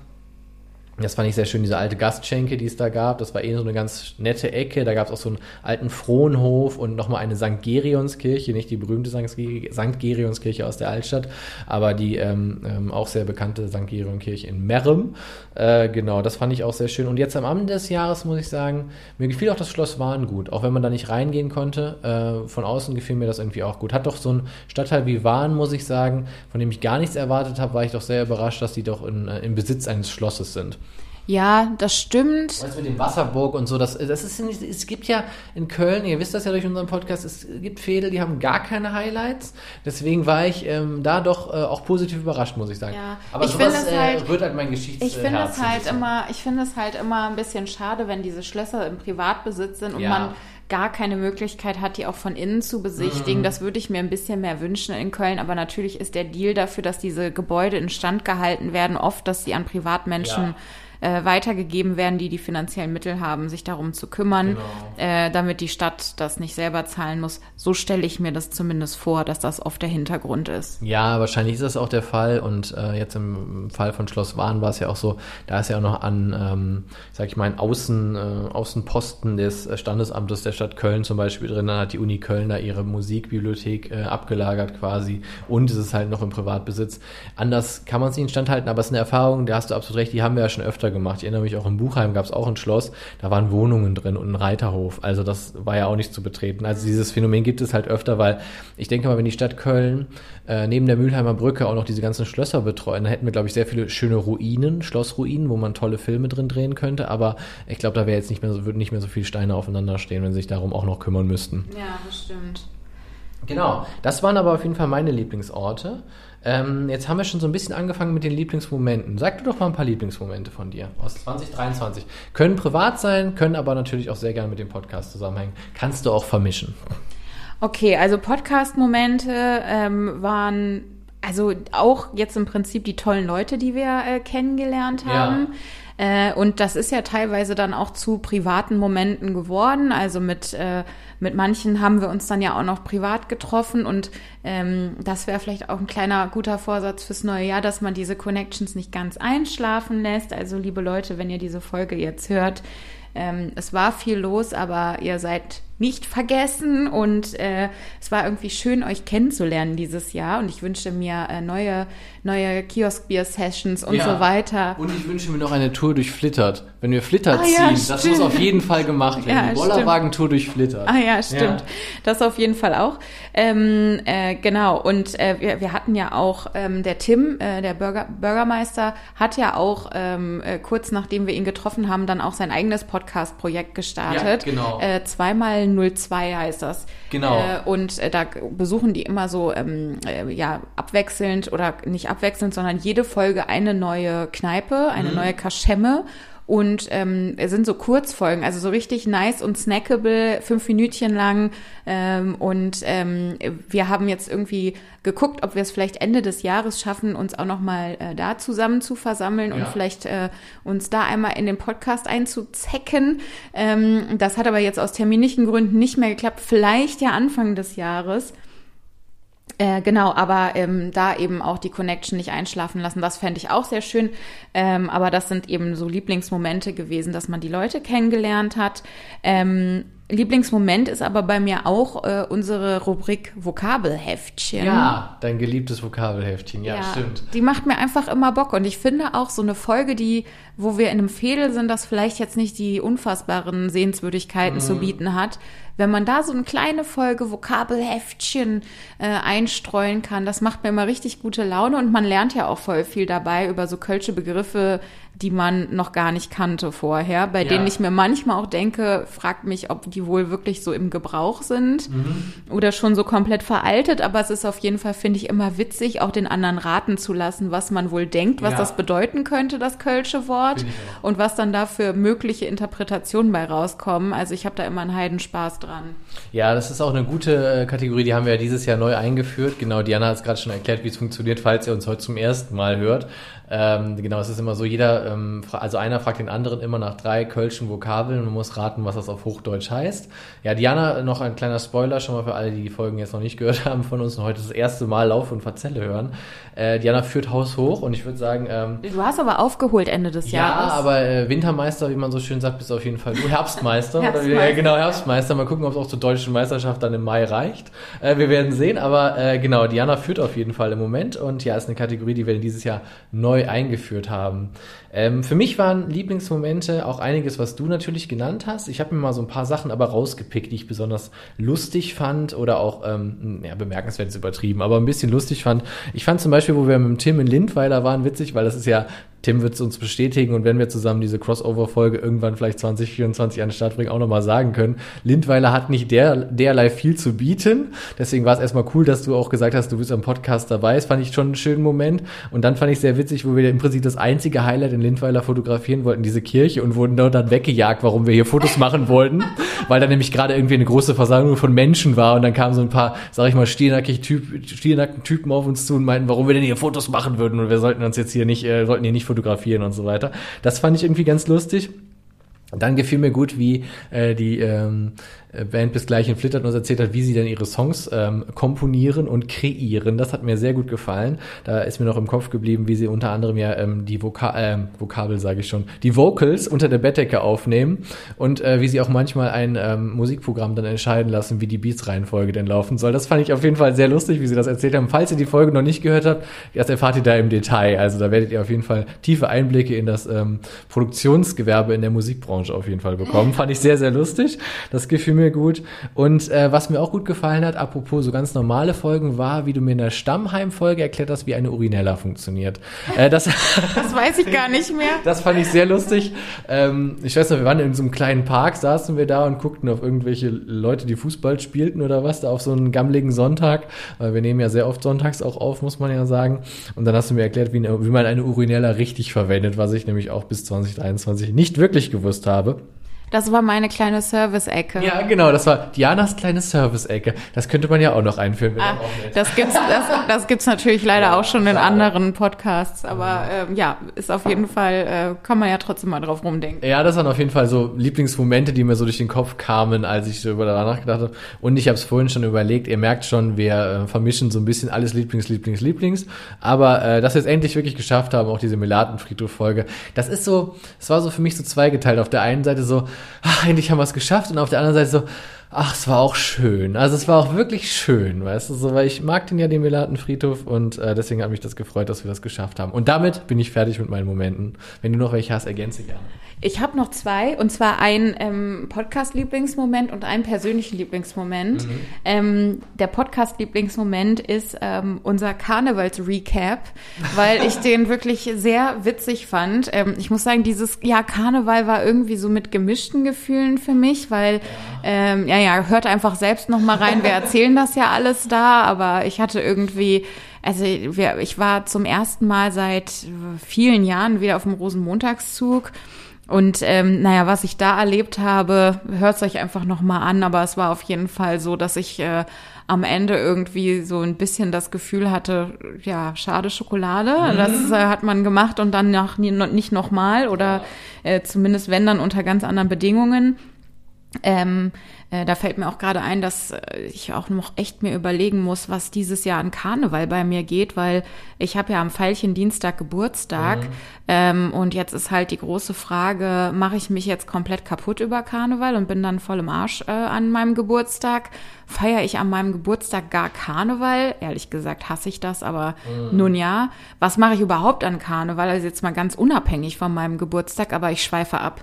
Das fand ich sehr schön, diese alte Gastschenke, die es da gab. Das war eh so eine ganz nette Ecke. Da gab es auch so einen alten Frohnhof und nochmal eine St. Gerionskirche, nicht die berühmte St. Gerionskirche aus der Altstadt, aber die ähm, ähm, auch sehr bekannte St. Gerionkirche in Merrem. Äh, genau, das fand ich auch sehr schön. Und jetzt am Abend des Jahres muss ich sagen, mir gefiel auch das Schloss Wahn gut, auch wenn man da nicht reingehen konnte. Äh, von außen gefiel mir das irgendwie auch gut. Hat doch so ein Stadtteil wie Wahn, muss ich sagen, von dem ich gar nichts erwartet habe, war ich doch sehr überrascht, dass die doch in, äh, im Besitz eines Schlosses sind. Ja, das stimmt. Du, mit dem Wasserburg und so, das, das ist nicht, es gibt ja in Köln, ihr wisst das ja durch unseren Podcast, es gibt Fädel, die haben gar keine Highlights. Deswegen war ich ähm, da doch äh, auch positiv überrascht, muss ich sagen. Ja. Aber ich sowas finde es äh, halt- rührt halt mein Geschichts Ich finde es halt immer, ich finde es halt immer ein bisschen schade, wenn diese Schlösser im Privatbesitz sind und Ja. man gar keine Möglichkeit hat, die auch von innen zu besichtigen. Mhm. Das würde ich mir ein bisschen mehr wünschen in Köln, aber natürlich ist der Deal dafür, dass diese Gebäude instand gehalten werden, oft, dass sie an Privatmenschen äh, weitergegeben werden, die die finanziellen Mittel haben, sich darum zu kümmern, Genau. äh, damit die Stadt das nicht selber zahlen muss. So stelle ich mir das zumindest vor, dass das oft der Hintergrund ist. Ja, wahrscheinlich ist das auch der Fall. Und äh, jetzt im Fall von Schloss Wahn war es ja auch so, da ist ja auch noch an, ähm, sag ich mal, ein Außen, äh, Außenposten des Standesamtes der Stadt Köln zum Beispiel drin. Dann hat die Uni Köln da ihre Musikbibliothek äh, abgelagert quasi. Und es ist halt noch im Privatbesitz. Anders kann man es nicht instand halten, aber es ist eine Erfahrung, da hast du absolut recht, die haben wir ja schon öfter gemacht. Ich erinnere mich auch in Buchheim gab es auch ein Schloss, da waren Wohnungen drin und ein Reiterhof. Also das war ja auch nicht zu betreten. Also dieses Phänomen gibt es halt öfter, weil ich denke mal, wenn die Stadt Köln äh, neben der Mülheimer Brücke auch noch diese ganzen Schlösser betreuen, dann hätten wir, glaube ich, sehr viele schöne Ruinen, Schlossruinen, wo man tolle Filme drin drehen könnte. Aber ich glaube, da wäre jetzt nicht mehr so, würden nicht mehr so viele Steine aufeinander stehen, wenn sie sich darum auch noch kümmern müssten. Ja, das stimmt. Genau, das waren aber auf jeden Fall meine Lieblingsorte. Ähm, jetzt haben wir schon so ein bisschen angefangen mit den Lieblingsmomenten. Sag du doch mal ein paar Lieblingsmomente von dir aus 2023. Können privat sein, können aber natürlich auch sehr gerne mit dem Podcast zusammenhängen. Kannst du auch vermischen. Okay, also Podcast-Momente ähm, waren also auch jetzt im Prinzip die tollen Leute, die wir äh, kennengelernt Ja. haben. Äh, und das ist ja teilweise dann auch zu privaten Momenten geworden. Also mit, äh, mit manchen haben wir uns dann ja auch noch privat getroffen. Und ähm, das wäre vielleicht auch ein kleiner guter Vorsatz fürs neue Jahr, dass man diese Connections nicht ganz einschlafen lässt. Also liebe Leute, wenn ihr diese Folge jetzt hört, ähm, es war viel los, aber ihr seid nicht vergessen und äh, es war irgendwie schön, euch kennenzulernen dieses Jahr und ich wünsche mir äh, neue, neue Kiosk-Bier-Sessions und Ja. so weiter. Und ich wünsche mir noch eine Tour durch Flittert. Wenn wir Flittert Ah, ja, ziehen, das stimmt. muss auf jeden Fall gemacht werden. Ja, die. Bollerwagen-Tour durch Flittert. Ah ja, stimmt. Ja. Das auf jeden Fall auch. Ähm, äh, genau. Und äh, wir, wir hatten ja auch, ähm, der Tim, äh, der Bürger, Bürgermeister, hat ja auch ähm, äh, kurz nachdem wir ihn getroffen haben, dann auch sein eigenes Podcast-Projekt gestartet. Ja, genau. Äh, zweimal 02 heißt das. Genau. Äh, und äh, da besuchen die immer so ähm, äh, ja abwechselnd oder nicht abwechselnd, sondern jede Folge eine neue Kneipe, eine Mhm. neue Kaschemme. Und ähm, es sind so Kurzfolgen, also so richtig nice und snackable, fünf Minütchen lang. Ähm, und ähm, wir haben jetzt irgendwie geguckt, ob wir es vielleicht Ende des Jahres schaffen, uns auch nochmal äh, da zusammen zu versammeln und Ja. vielleicht äh, uns da einmal in den Podcast einzuzecken. Ähm, das hat aber jetzt aus terminlichen Gründen nicht mehr geklappt. Vielleicht ja Anfang des Jahres. Äh, genau, aber ähm, da eben auch die Connection nicht einschlafen lassen, das fände ich auch sehr schön. Ähm, aber das sind eben so Lieblingsmomente gewesen, dass man die Leute kennengelernt hat. Ähm, Lieblingsmoment ist aber bei mir auch äh, unsere Rubrik Vokabelheftchen. Ja, dein geliebtes Vokabelheftchen. Ja, stimmt. Die macht mir einfach immer Bock. Und ich finde auch so eine Folge, die, wo wir in einem Fädel sind, das vielleicht jetzt nicht die unfassbaren Sehenswürdigkeiten Mhm. zu bieten hat, wenn man da so eine kleine Folge Vokabelheftchen äh, einstreuen kann, das macht mir immer richtig gute Laune und man lernt ja auch voll viel dabei über so kölsche Begriffe, die man noch gar nicht kannte vorher, bei Ja. denen ich mir manchmal auch denke, fragt mich, ob die wohl wirklich so im Gebrauch sind oder schon so komplett veraltet, aber es ist auf jeden Fall, finde ich, immer witzig, auch den anderen raten zu lassen, was man wohl denkt, was Ja. das bedeuten könnte, das kölsche Wort Auch. und was dann da für mögliche Interpretationen bei rauskommen. Also ich habe da immer einen Heidenspaß dran. Ja, das ist auch eine gute äh, Kategorie, die haben wir ja dieses Jahr neu eingeführt. Genau, Diana hat es gerade schon erklärt, wie es funktioniert, falls ihr uns heute zum ersten Mal hört. Ähm, genau, es ist immer so, jeder, ähm, also einer fragt den anderen immer nach drei kölschen Vokabeln und muss raten, was das auf Hochdeutsch heißt. Ja, Diana, noch ein kleiner Spoiler schon mal für alle, die die Folgen jetzt noch nicht gehört haben von uns und heute das erste Mal Lauf und Verzelle hören. Äh, Diana führt Haus hoch und ich würde sagen, ähm, Du hast aber aufgeholt Ende des ja, Jahres. aber äh, Wintermeister, wie man so schön sagt, bist auf jeden Fall du. Herbstmeister. Oder Herbstmeister. äh, genau, Herbstmeister. Mal gucken, ob es auch zur deutschen Meisterschaft dann im Mai reicht. Äh, wir werden sehen, aber äh, genau, Diana führt auf jeden Fall im Moment und ja, ist eine Kategorie, die wir dieses Jahr neu eingeführt haben. Ähm, für mich waren Lieblingsmomente auch einiges, was du natürlich genannt hast. Ich habe mir mal so ein paar Sachen aber rausgepickt, die ich besonders lustig fand oder auch, ähm, ja, bemerkenswert ist übertrieben, aber ein bisschen lustig fand. Ich fand zum Beispiel, wo wir mit Tim in Lindweiler waren, witzig, weil das ist ja Tim wird es uns bestätigen und wenn wir zusammen diese Crossover-Folge irgendwann vielleicht 2024 an den Start bringen, auch nochmal sagen können. Lindweiler hat nicht der, derlei viel zu bieten. Deswegen war es erstmal cool, dass du auch gesagt hast, du bist am Podcast dabei. Das fand ich schon einen schönen Moment. Und dann fand ich sehr witzig, wo wir im Prinzip das einzige Highlight in Lindweiler fotografieren wollten, diese Kirche und wurden dort dann weggejagt, warum wir hier Fotos machen wollten. Weil da nämlich gerade irgendwie eine große Versammlung von Menschen war und dann kamen so ein paar, sag ich mal, stiernackig typ, stiernackten Typen auf uns zu und meinten, warum wir denn hier Fotos machen würden und wir sollten uns jetzt hier nicht, äh, sollten hier nicht fotografieren und so weiter. Das fand ich irgendwie ganz lustig. Und dann gefiel mir gut, wie äh, die ähm, äh, Band bis gleich in Flittert uns erzählt hat, wie sie denn ihre Songs ähm, komponieren und kreieren. Das hat mir sehr gut gefallen. Da ist mir noch im Kopf geblieben, wie sie unter anderem ja ähm, die Voka ähm, Vokabel, sage ich schon, die Vocals unter der Bettdecke aufnehmen und äh, wie sie auch manchmal ein ähm, Musikprogramm dann entscheiden lassen, wie die Beats-Reihenfolge denn laufen soll. Das fand ich auf jeden Fall sehr lustig, wie sie das erzählt haben. Falls ihr die Folge noch nicht gehört habt, das erfahrt ihr da im Detail. Also da werdet ihr auf jeden Fall tiefe Einblicke in das ähm, Produktionsgewerbe in der Musikbranche auf jeden Fall bekommen. Fand ich sehr, sehr lustig. Das gefiel mir gut. Und äh, was mir auch gut gefallen hat, apropos so ganz normale Folgen, war, wie du mir in der Stammheim-Folge erklärt hast, wie eine Urinella funktioniert. Äh, das, das weiß ich gar nicht mehr. das fand ich sehr lustig. Ähm, ich weiß noch, wir waren in so einem kleinen Park, saßen wir da und guckten auf irgendwelche Leute, die Fußball spielten oder was, da auf so einen gammeligen Sonntag, weil wir nehmen ja sehr oft sonntags auch auf, muss man ja sagen. Und dann hast du mir erklärt, wie, eine, wie man eine Urinella richtig verwendet, was ich nämlich auch bis 2023 nicht wirklich gewusst habe. Das war meine kleine Service-Ecke. Ja, genau, das war Dianas kleine Service-Ecke. Das könnte man ja auch noch einführen. wäre Ah, auch das gibt's, das, das gibt's natürlich leider auch schon in anderen Podcasts, aber ähm, ja, ist auf jeden Fall, äh, kann man ja trotzdem mal drauf rumdenken. Ja, das waren auf jeden Fall so Lieblingsmomente, die mir so durch den Kopf kamen, als ich so über danach nachgedacht habe. Und ich habe es vorhin schon überlegt, ihr merkt schon, wir äh, vermischen so ein bisschen alles Lieblings, Lieblings, Lieblings. Aber äh, dass wir es endlich wirklich geschafft haben, auch diese Melatenfriedhof-Folge, das ist so, es war so für mich so zweigeteilt. Auf der einen Seite so, ach, endlich haben wir es geschafft. Und auf der anderen Seite so, ach, es war auch schön. Also es war auch wirklich schön, weißt du, so, weil ich mag den ja, den Melatenfriedhof. Und äh, deswegen hat mich das gefreut, dass wir das geschafft haben. Und damit bin ich fertig mit meinen Momenten. Wenn du noch welche hast, ergänze gerne. Ich habe noch zwei, und zwar einen ähm, Podcast-Lieblingsmoment und einen persönlichen Lieblingsmoment. Ähm, der Podcast-Lieblingsmoment ist ähm, unser Karnevals-Recap, weil ich den wirklich sehr witzig fand. Ähm, ich muss sagen, dieses Jahr Karneval war irgendwie so mit gemischten Gefühlen für mich, weil, ähm, ja, ja, hört einfach selbst noch mal rein. Wir erzählen das ja alles da, aber ich hatte irgendwie also ich war zum ersten Mal seit vielen Jahren wieder auf dem Rosenmontagszug. Und ähm, naja, was ich da erlebt habe, hört es euch einfach nochmal an, aber es war auf jeden Fall so, dass ich äh, am Ende irgendwie so ein bisschen das Gefühl hatte, ja, schade Schokolade, das äh, hat man gemacht und dann nach, nicht nochmal oder äh, zumindest wenn dann unter ganz anderen Bedingungen. Ähm, äh, da fällt mir auch gerade ein, dass äh, ich auch noch echt mir überlegen muss, was dieses Jahr an Karneval bei mir geht, weil ich habe ja am Veilchen Dienstag Geburtstag Mhm. ähm, und jetzt ist halt die große Frage, mache ich mich jetzt komplett kaputt über Karneval und bin dann voll im Arsch äh, an meinem Geburtstag? Feiere ich an meinem Geburtstag gar Karneval? Ehrlich gesagt hasse ich das, aber Mhm. nun ja. Was mache ich überhaupt an Karneval? Also jetzt mal ganz unabhängig von meinem Geburtstag, aber ich schweife ab.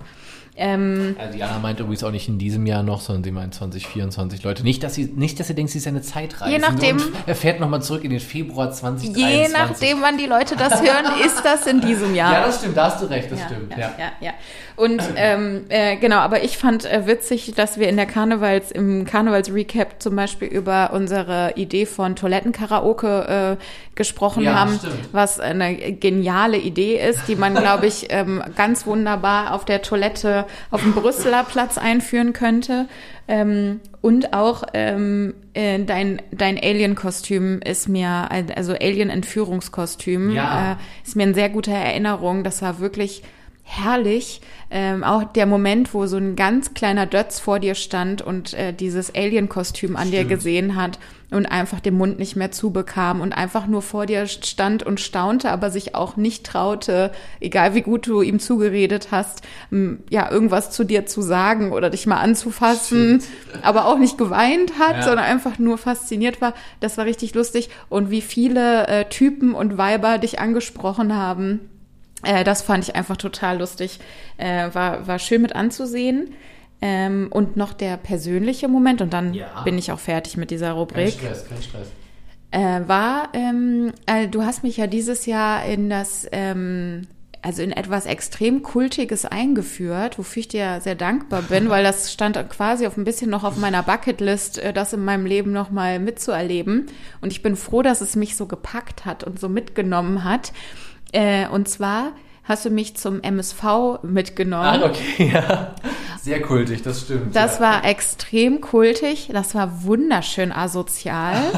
Ähm, Also Diana meint übrigens auch nicht in diesem Jahr noch, sondern sie meint 2024. Leute, nicht, dass sie, nicht, dass ihr denkt, sie ist eine Zeitreise. Je nachdem- er fährt nochmal zurück in den Februar 2023. je nachdem, wann die Leute das hören, ist das in diesem Jahr. Ja, das stimmt, da hast du recht, das ja, stimmt. Ja, Ja. ja, ja. Und ähm, äh, genau, aber ich fand äh, witzig, dass wir in der Karnevals, im Karnevals-Recap zum Beispiel über unsere Idee von Toilettenkaraoke äh, gesprochen Ja, haben, stimmt. was eine geniale Idee ist, die man, glaube ich, ähm, ganz wunderbar auf der Toilette auf dem Brüsseler Platz einführen könnte. Ähm, und auch ähm, äh, dein, dein Alien-Kostüm ist mir, also Alien-Entführungskostüm, Ja. äh, ist mir in sehr guter Erinnerung. Das war wirklich herrlich. Ähm, auch der Moment, wo so ein ganz kleiner Dötz vor dir stand und äh, dieses Alien-Kostüm an dir Stimmt. gesehen hat und einfach den Mund nicht mehr zubekam und einfach nur vor dir stand und staunte, aber sich auch nicht traute, egal wie gut du ihm zugeredet hast, ja, irgendwas zu dir zu sagen oder dich mal anzufassen, aber auch nicht geweint hat, Ja. sondern einfach nur fasziniert war. Das war richtig lustig. Und wie viele äh, Typen und Weiber dich angesprochen haben, äh, das fand ich einfach total lustig. Äh, war, war schön mit anzusehen. Ähm, und noch der persönliche Moment, und dann Ja. bin ich auch fertig mit dieser Kein Rubrik, Stress, kein Stress. äh, war, ähm, äh, du hast mich ja dieses Jahr in das, ähm, also in etwas extrem Kultiges eingeführt, wofür ich dir sehr dankbar bin, weil das stand quasi auf ein bisschen noch auf meiner Bucketlist, äh, das in meinem Leben nochmal mitzuerleben. Und ich bin froh, dass es mich so gepackt hat und so mitgenommen hat. Äh, und zwar hast du mich zum MSV mitgenommen. Ah, okay, ja. Sehr kultig, das stimmt. Das ja. war extrem kultig, das war wunderschön asozial.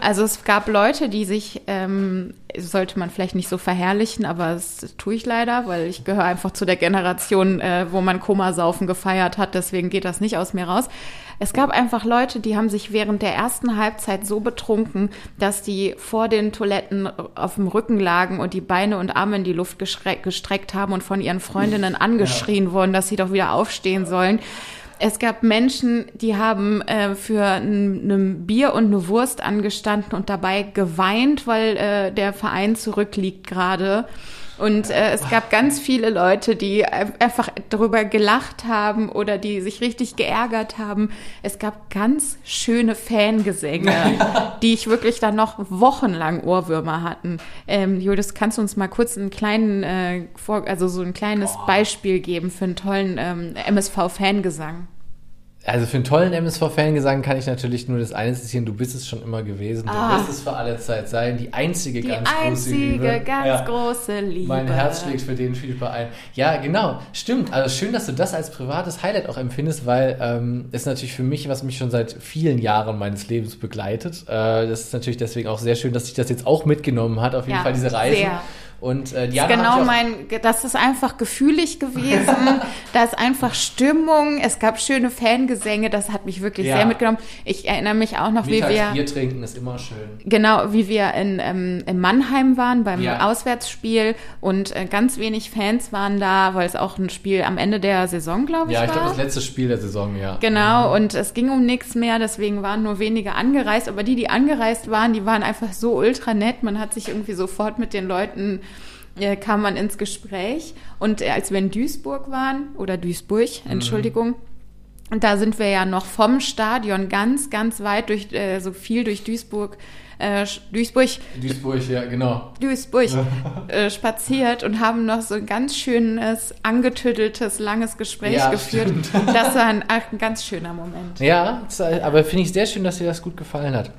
Also es gab Leute, die sich, ähm, sollte man vielleicht nicht so verherrlichen, aber das tue ich leider, weil ich gehöre einfach zu der Generation, äh, wo man Komasaufen gefeiert hat, deswegen geht das nicht aus mir raus. Es gab einfach Leute, die haben sich während der ersten Halbzeit so betrunken, dass die vor den Toiletten auf dem Rücken lagen und die Beine und Arme in die Luft gestreckt haben und von ihren Freundinnen angeschrien wurden, dass sie doch wieder aufstehen sollen. Es gab Menschen, die haben äh, für ein, ein Bier und eine Wurst angestanden und dabei geweint, weil äh, der Verein zurückliegt gerade. Und äh, es gab ganz viele Leute, die ein- einfach darüber gelacht haben oder die sich richtig geärgert haben. Es gab ganz schöne Fangesänge, die ich wirklich dann noch wochenlang Ohrwürmer hatten. Ähm, Julius, kannst du uns mal kurz einen kleinen, äh, vor, also so ein kleines Beispiel geben für einen tollen ähm, MSV-Fangesang? Also für einen tollen MSV-Fangesang kann ich natürlich nur das eine zitieren, du bist es schon immer gewesen, du Ah. wirst es für alle Zeit sein, die einzige Die ganz große einzige, Liebe. ganz Ja. große Liebe. Mein Herz schlägt für den Philippa ein. Ja, genau, stimmt. Also schön, dass du das als privates Highlight auch empfindest, weil ähm, ist natürlich für mich, was mich schon seit vielen Jahren meines Lebens begleitet. Äh, das ist natürlich deswegen auch sehr schön, dass sich das jetzt auch mitgenommen hat, auf jeden Ja, Fall diese Reise. sehr. Und äh, Das ist genau mein, das ist einfach gefühlig gewesen. da ist einfach Stimmung. Es gab schöne Fangesänge. Das hat mich wirklich Ja. sehr mitgenommen. Ich erinnere mich auch noch, wie wir, Bier trinken ist immer schön. genau, wie wir in, ähm, in Mannheim waren beim Ja. Auswärtsspiel und äh, ganz wenig Fans waren da, weil es auch ein Spiel am Ende der Saison, glaube ich, Ja, ich war. glaube, das letzte Spiel der Saison, ja. Genau, und es ging um nichts mehr, deswegen waren nur wenige angereist. Aber die, die angereist waren, die waren einfach so ultra nett. Man hat sich irgendwie sofort mit den Leuten, äh, kam man ins Gespräch. Und äh, als wir in Duisburg waren, oder Duisburg, Entschuldigung, und da sind wir ja noch vom Stadion ganz, ganz weit durch, äh, so viel durch Duisburg, äh, Duisburg, Duisburg, ja, genau. Duisburg äh, spaziert und haben noch so ein ganz schönes, angetütteltes, langes Gespräch Ja, geführt. stimmt. Das war ein, ein ganz schöner Moment. Ja, aber finde ich sehr schön, dass dir das gut gefallen hat.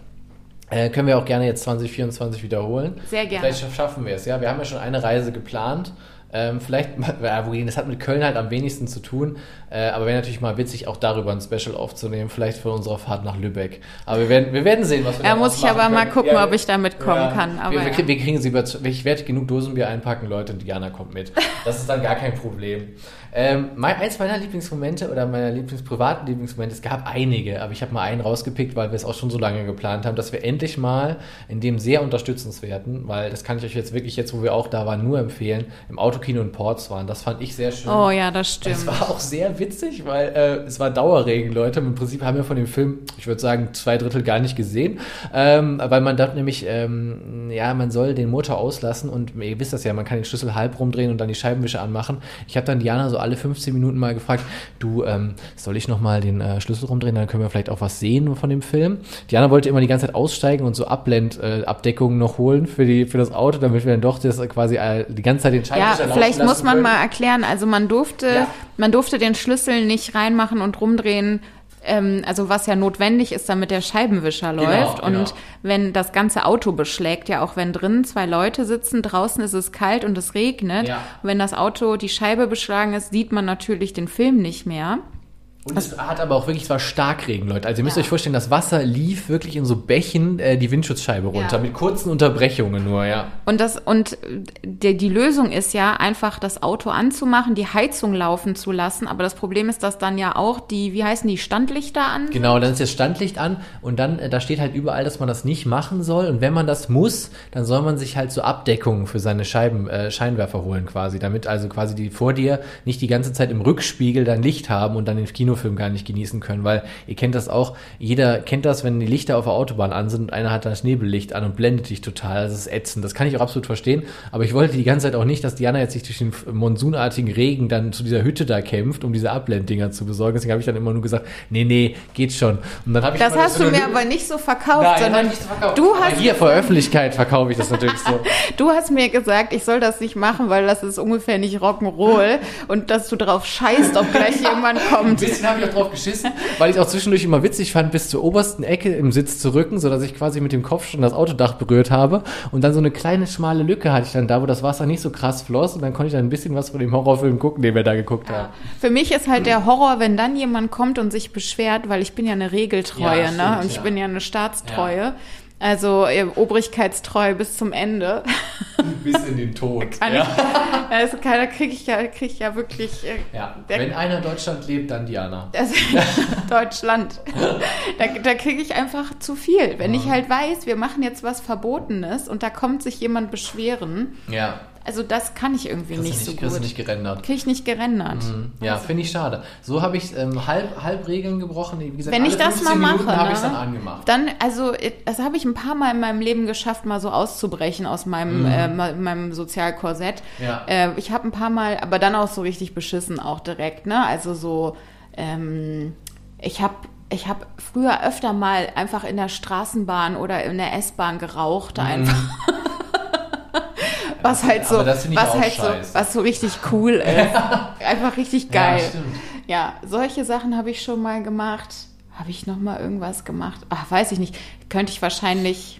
Äh, können wir auch gerne jetzt 2024 wiederholen. Sehr gerne. Vielleicht schaffen wir es, ja. Wir haben ja schon eine Reise geplant. Ähm, vielleicht, ja, wohin, das hat mit Köln halt am wenigsten zu tun. Äh, aber wäre natürlich mal witzig, auch darüber ein Special aufzunehmen. Vielleicht für unsere Fahrt nach Lübeck. Aber wir werden, wir werden sehen, was wir Da daraus muss ich aber mal können. gucken, Ja, ob ich da mitkommen kann. Aber wir, wir, ja. wir kriegen sie über. Ich werde genug Dosenbier einpacken, Leute, und Diana kommt mit. Das ist dann gar kein Problem. Ähm, mein, eins meiner Lieblingsmomente oder meiner Lieblings privaten Lieblingsmomente, es gab einige, aber ich habe mal einen rausgepickt, weil wir es auch schon so lange geplant haben, dass wir endlich mal in dem sehr unterstützenswerten, weil das kann ich euch jetzt wirklich jetzt, wo wir auch da waren, nur empfehlen, im Autokino in Portsmouth. Das fand ich sehr schön. Oh ja, das stimmt. Es war auch sehr witzig, weil äh, es war Dauerregen, Leute. Im Prinzip haben wir von dem Film, ich würde sagen, zwei Drittel gar nicht gesehen. Ähm, weil man dort nämlich, ähm, ja, man soll den Motor auslassen und ihr wisst das ja, man kann den Schlüssel halb rumdrehen und dann die Scheibenwischer anmachen. Ich habe dann Diana so alle 15 Minuten mal gefragt, du, ähm, soll ich nochmal den äh, Schlüssel rumdrehen, dann können wir vielleicht auch was sehen von dem Film. Diana wollte immer die ganze Zeit aussteigen und so Abblendabdeckungen äh, noch holen für, die, für das Auto, damit wir dann doch das quasi äh, die ganze Zeit den Scheibenwischer Ja, vielleicht muss man können. mal erklären, also man durfte, Ja. man durfte den Schlüssel nicht reinmachen und rumdrehen, ähm, also was ja notwendig ist, damit der Scheibenwischer Genau, läuft. genau. Und wenn das ganze Auto beschlägt, ja auch wenn drinnen zwei Leute sitzen, draußen ist es kalt und es regnet, Ja. wenn das Auto die Scheibe beschlagen ist, sieht man natürlich den Film nicht mehr. Und es hat aber auch wirklich, es war Starkregen, Leute. Also ihr müsst Ja. euch vorstellen, das Wasser lief wirklich in so Bächen äh, die Windschutzscheibe runter, Ja. mit kurzen Unterbrechungen nur, ja. Und das und die, die Lösung ist ja einfach das Auto anzumachen, die Heizung laufen zu lassen. Aber das Problem ist, dass dann ja auch die, wie heißen die, Standlichter an? Genau, dann ist das Standlicht an und dann, äh, da steht halt überall, dass man das nicht machen soll. Und wenn man das muss, dann soll man sich halt so Abdeckungen für seine Scheiben, äh, Scheinwerfer holen quasi, damit also quasi die vor dir nicht die ganze Zeit im Rückspiegel dein Licht haben und dann den Kinofilm gar nicht genießen können, weil ihr kennt das auch, jeder kennt das, wenn die Lichter auf der Autobahn an sind und einer hat das Nebellicht an und blendet dich total. Das ist ätzend. Das kann ich auch absolut verstehen. Aber ich wollte die ganze Zeit auch nicht, dass Diana jetzt sich durch den monsunartigen Regen dann zu dieser Hütte da kämpft, um diese Ablenddinger zu besorgen. Deswegen habe ich dann immer nur gesagt, nee, nee, geht schon. Und dann habe ich Das immer hast du mir aber nicht so verkauft, Nein, sondern so verkauft. du Aber hast hier vor Öffentlichkeit verkaufe ich das natürlich so. Du hast mir gesagt, ich soll das nicht machen, weil das ist ungefähr nicht Rock'n'Roll und dass du drauf scheißt, ob gleich jemand Ein kommt. Bisschen habe ich auch drauf geschissen, weil ich es auch zwischendurch immer witzig fand, bis zur obersten Ecke im Sitz zu rücken, sodass ich quasi mit dem Kopf schon das Autodach berührt habe. Und dann so eine kleine schmale Lücke hatte ich dann da, wo das Wasser nicht so krass floss. Und dann konnte ich dann ein bisschen was von dem Horrorfilm gucken, den wir da geguckt haben. Für mich ist halt der Horror, wenn dann jemand kommt und sich beschwert, weil ich bin ja eine Regeltreue, Ja, ne? stimmt, Und ich ja. bin ja eine Staatstreue. Also obrigkeitstreu bis zum Ende. Bis in den Tod. Kann ja. ich, also da kriege ich ja, krieg ich ja wirklich äh, ja. Wenn einer in Deutschland lebt, dann Diana. Also, Deutschland. Da, da kriege ich einfach zu viel. Wenn ich halt weiß, wir machen jetzt was Verbotenes und da kommt sich jemand beschweren. Ja. Also das kann ich irgendwie nicht du so nicht, kriegst gut. nicht gerendert. Kriege ich nicht gerendert. Ja, finde ich schade. So habe ich ähm, halb, halb Regeln gebrochen. Wie gesagt, Wenn ich das 15 mal Minuten mache, habe ich ne? dann angemacht. Dann, also, äh, das habe ich ein paar Mal in meinem Leben geschafft, mal so auszubrechen aus meinem, äh, ma- meinem Sozialkorsett. Mhm. Ja. Äh, ich habe ein paar Mal, aber dann auch so richtig beschissen auch direkt, ne? Also so, ähm, ich habe ich habe früher öfter mal einfach in der Straßenbahn oder in der S-Bahn geraucht einfach. was halt so, was halt so, was so richtig cool ist. einfach richtig geil. Ja, stimmt. Ja, solche Sachen habe ich schon mal gemacht. Habe ich noch mal irgendwas gemacht? Ach, weiß ich nicht. Könnte ich wahrscheinlich,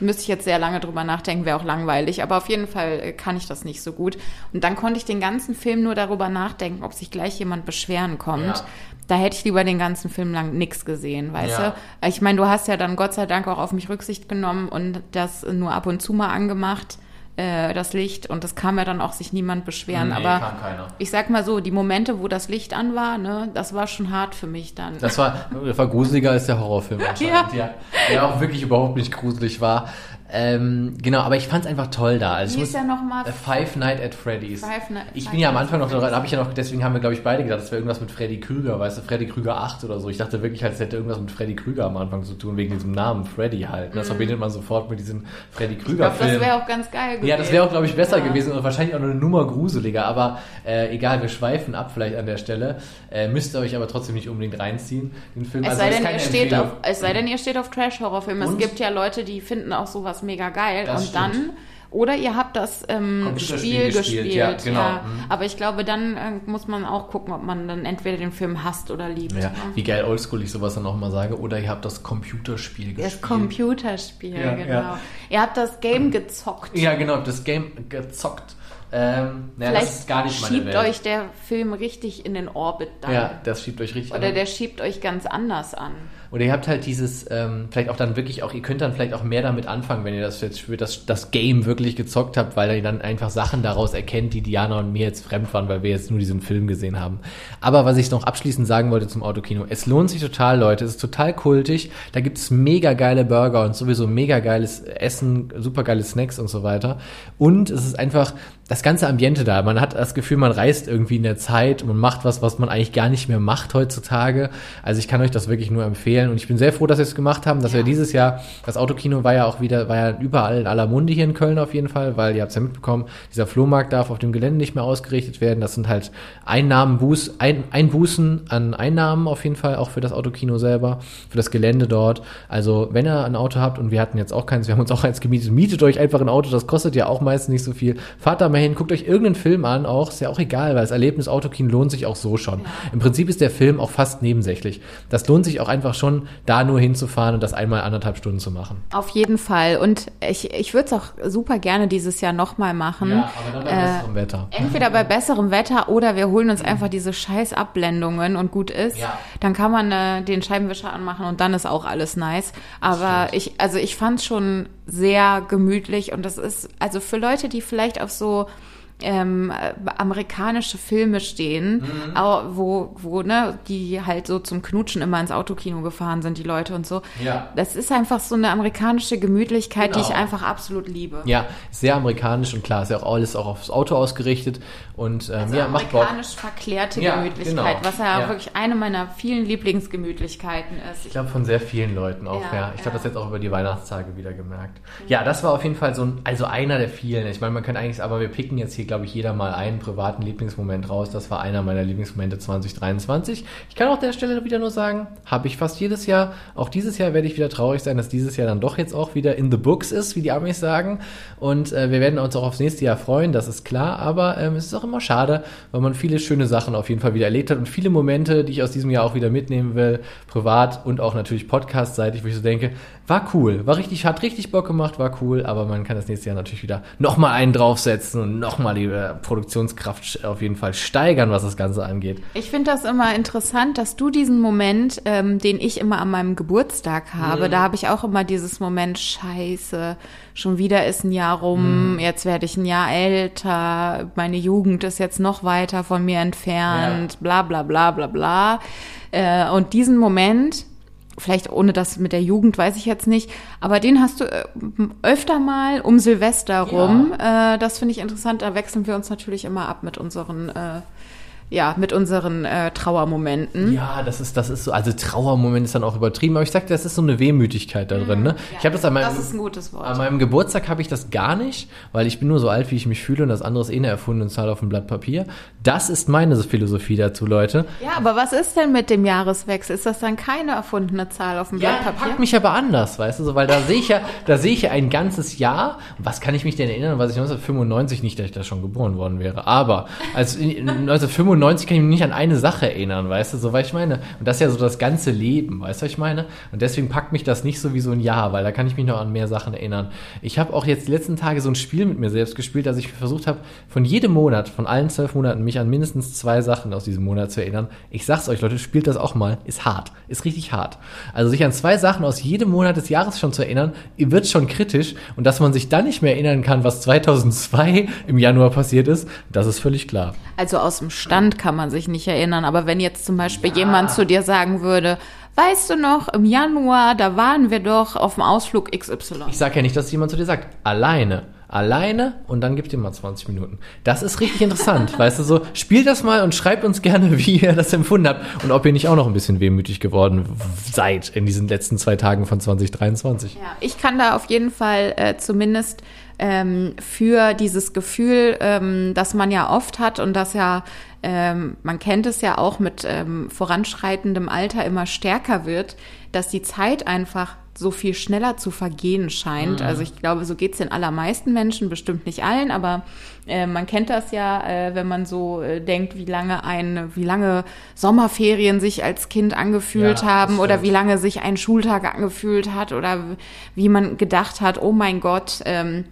müsste ich jetzt sehr lange drüber nachdenken, wäre auch langweilig. Aber auf jeden Fall äh, kann ich das nicht so gut. Und dann konnte ich den ganzen Film nur darüber nachdenken, ob sich gleich jemand beschweren kommt. Ja. Da hätte ich lieber den ganzen Film lang nichts gesehen, weißt Ja. du? Ich meine, du hast ja dann Gott sei Dank auch auf mich Rücksicht genommen und das nur ab und zu mal angemacht, äh, das Licht. Und das kam ja dann auch sich niemand beschweren. Nee, aber ich sag mal so, die Momente, wo das Licht an war, ne, das war schon hart für mich dann. Das war, das war gruseliger als der Horrorfilm anscheinend, ja. Der auch wirklich überhaupt nicht gruselig war. Ähm, genau, aber ich fand es einfach toll da. Also Wie ist der nochmal? Five Night at Freddy's. Five Ni- ich bin ja am Nights Anfang noch, da habe ich ja noch, deswegen haben wir, glaube ich, beide gedacht, das wäre irgendwas mit Freddy Krüger, weißt du, Freddy Krüger 8 oder so. Ich dachte wirklich, als hätte irgendwas mit Freddy Krüger am Anfang zu tun, wegen diesem Namen Freddy halt. Das verbindet man sofort mit diesem Freddy ich glaube, Krüger-Film. das wäre auch ganz geil gewesen. Ja, das wäre auch, glaube ich, besser Ja. gewesen und wahrscheinlich auch noch eine Nummer gruseliger. Aber äh, egal, wir schweifen ab vielleicht an der Stelle. Äh, müsst ihr euch aber trotzdem nicht unbedingt reinziehen, den Film. Es Also, sei, denn, ihr steht auf, es sei denn, ihr steht auf Trash-Horrorfilme. Es gibt ja Leute, die finden auch sowas mega geil. Das und stimmt. dann, oder ihr habt das ähm, Spiel gespielt, gespielt. ja, genau. Mhm. Aber ich glaube, dann äh, muss man auch gucken, ob man dann entweder den Film hasst oder liebt. Ja, ne? wie geil oldschool ich sowas dann auch mal sage. Oder ihr habt das Computerspiel gespielt. Das Computerspiel, Ja, genau. ja. Ihr habt das Game gezockt. Ja, genau, das Game gezockt. Ähm, naja, das ist gar nicht meine schiebt euch der Film richtig in den Orbit dann. ja, das schiebt euch richtig Oder an. der schiebt euch ganz anders an. Oder ihr habt halt dieses, ähm, vielleicht auch dann wirklich auch, ihr könnt dann vielleicht auch mehr damit anfangen, wenn ihr das jetzt für das, das Game wirklich gezockt habt, weil ihr dann einfach Sachen daraus erkennt, die Diana und mir jetzt fremd waren, weil wir jetzt nur diesen Film gesehen haben. Aber was ich noch abschließend sagen wollte zum Autokino, es lohnt sich total, Leute, es ist total kultig, da gibt es mega geile Burger und sowieso mega geiles Essen, super geile Snacks und so weiter. Und es ist einfach das ganze Ambiente da. Man hat das Gefühl, man reist irgendwie in der Zeit und man macht was, was man eigentlich gar nicht mehr macht heutzutage. Also ich kann euch das wirklich nur empfehlen und ich bin sehr froh, dass wir es gemacht haben, dass Ja. wir dieses Jahr, das Autokino war ja auch wieder, war ja überall in aller Munde hier in Köln auf jeden Fall, weil ihr habt es ja mitbekommen, dieser Flohmarkt darf auf dem Gelände nicht mehr ausgerichtet werden. Das sind halt Einnahmen, Buß, ein, Einbußen an Einnahmen auf jeden Fall, auch für das Autokino selber, für das Gelände dort. Also wenn ihr ein Auto habt und wir hatten jetzt auch keins, wir haben uns auch eins gemietet, mietet euch einfach ein Auto, das kostet ja auch meistens nicht so viel. Fahrt mal hin, guckt euch irgendeinen Film an, auch, ist ja auch egal, weil das Erlebnis Autokino lohnt sich auch so schon. Im Prinzip ist der Film auch fast nebensächlich. Das lohnt sich auch einfach schon, da nur hinzufahren und das einmal anderthalb Stunden zu machen. Auf jeden Fall. Und ich, ich würde es auch super gerne dieses Jahr nochmal machen. aber dann bei besserem Wetter. Entweder bei besserem Wetter oder wir holen uns einfach diese scheiß Abblendungen und gut ist. Ja. Dann kann man äh, den Scheibenwischer anmachen und dann ist auch alles nice. Aber ich, also ich fand es schon sehr gemütlich und das ist, also für Leute, die vielleicht auf so ähm, äh, amerikanische Filme stehen, Mhm. wo, wo, ne, die halt so zum Knutschen immer ins Autokino gefahren sind, die Leute und so. Ja. Das ist einfach so eine amerikanische Gemütlichkeit, die Genau. ich einfach absolut liebe. Ja, sehr amerikanisch und klar, ist ja auch alles auch aufs Auto ausgerichtet und ähm, Also ja, macht Bock. amerikanisch verklärte Ja, Gemütlichkeit, genau. was ja, Ja. wirklich eine meiner vielen Lieblingsgemütlichkeiten ist. Ich glaube von sehr vielen Leuten auch, ja. Ja, Ich habe das jetzt auch über die Weihnachtstage wieder gemerkt. Ja, das war auf jeden Fall so ein, also einer der vielen. Ich meine, man kann eigentlich, aber wir picken jetzt hier, glaube ich, jeder mal einen privaten Lieblingsmoment raus. Das war einer meiner Lieblingsmomente 2023. Ich kann auch der Stelle wieder nur sagen, habe ich fast jedes Jahr. Auch dieses Jahr werde ich wieder traurig sein, dass dieses Jahr dann doch jetzt auch wieder in the books ist, wie die Amis sagen. Und äh, wir werden uns auch aufs nächste Jahr freuen, das ist klar. Aber ähm, es ist auch immer schade, weil man viele schöne Sachen auf jeden Fall wieder erlebt hat und viele Momente, die ich aus diesem Jahr auch wieder mitnehmen will, privat und auch natürlich podcast-seitig, wo ich so denke, war cool, war richtig, hat richtig Bock gemacht, war cool, aber man kann das nächste Jahr natürlich wieder nochmal einen draufsetzen und nochmal die äh, Produktionskraft auf jeden Fall steigern, was das Ganze angeht. Ich finde das immer interessant, dass du diesen Moment, ähm, den ich immer an meinem Geburtstag habe, Mhm. da habe ich auch immer dieses Moment, scheiße, schon wieder ist ein Jahr rum, Mhm. jetzt werde ich ein Jahr älter, meine Jugend ist jetzt noch weiter von mir entfernt, bla bla bla bla bla. Äh, und diesen Moment, vielleicht ohne das mit der Jugend, weiß ich jetzt nicht, aber den hast du äh, öfter mal um Silvester rum. Äh, das finde ich interessant, da wechseln wir uns natürlich immer ab mit unseren äh, ja, mit unseren äh, Trauermomenten. Ja, das ist, das ist so, also Trauermoment ist dann auch übertrieben, aber ich sagte, das ist so eine Wehmütigkeit da drin. Ne? Ja, ich habe das an meinem, das An meinem Geburtstag habe ich das gar nicht, weil ich bin nur so alt, wie ich mich fühle und das andere ist eh eine erfundene Zahl auf dem Blatt Papier. Das ist meine Philosophie dazu, Leute. Ja, aber was ist denn mit dem Jahreswechsel? Ist das dann keine erfundene Zahl auf dem ja, Blatt Papier? Ja, packt mich aber anders, weißt du, so, weil da sehe ich ja, da sehe ich ja ein ganzes Jahr. Was kann ich mich denn erinnern, was ich 1995 nicht, dass ich da schon geboren worden wäre, aber als äh, 1995 95 kann ich mich nicht an eine Sache erinnern, weißt du, so, was ich meine, und das ist ja so das ganze Leben, weißt du, was ich meine? Und deswegen packt mich das nicht so wie so ein Jahr, weil da kann ich mich noch an mehr Sachen erinnern. Ich habe auch jetzt die letzten Tage so ein Spiel mit mir selbst gespielt, dass ich versucht habe, von jedem Monat, von allen zwölf Monaten, mich an mindestens zwei Sachen aus diesem Monat zu erinnern. Ich sag's euch, Leute, spielt das auch mal. Ist hart. Ist richtig hart. Also sich an zwei Sachen aus jedem Monat des Jahres schon zu erinnern, wird schon kritisch. Und dass man sich dann nicht mehr erinnern kann, was 2002 im Januar passiert ist, das ist völlig klar. Also aus dem Stand kann man sich nicht erinnern, aber wenn jetzt zum Beispiel jemand zu dir sagen würde, weißt du noch, im Januar, da waren wir doch auf dem Ausflug XY. Ich sage ja nicht, dass jemand zu dir sagt, alleine. Alleine und dann gibt ihr mal 20 Minuten. Das ist richtig interessant, weißt du so. Spielt das mal und schreibt uns gerne, wie ihr das empfunden habt und ob ihr nicht auch noch ein bisschen wehmütig geworden seid in diesen letzten zwei Tagen von 2023. Ja, ich kann da auf jeden Fall äh, zumindest ähm, für dieses Gefühl, ähm, das man ja oft hat und das ja, ähm, man kennt es ja auch mit ähm, voranschreitendem Alter immer stärker wird, dass die Zeit einfach so viel schneller zu vergehen scheint. Also ich glaube, so geht's den allermeisten Menschen, bestimmt nicht allen, aber äh, man kennt das ja, äh, wenn man so äh, denkt, wie lange ein, wie lange Sommerferien sich als Kind angefühlt Ja, haben oder wie lange sich ein Schultag angefühlt hat oder wie man gedacht hat, oh mein Gott, ähm,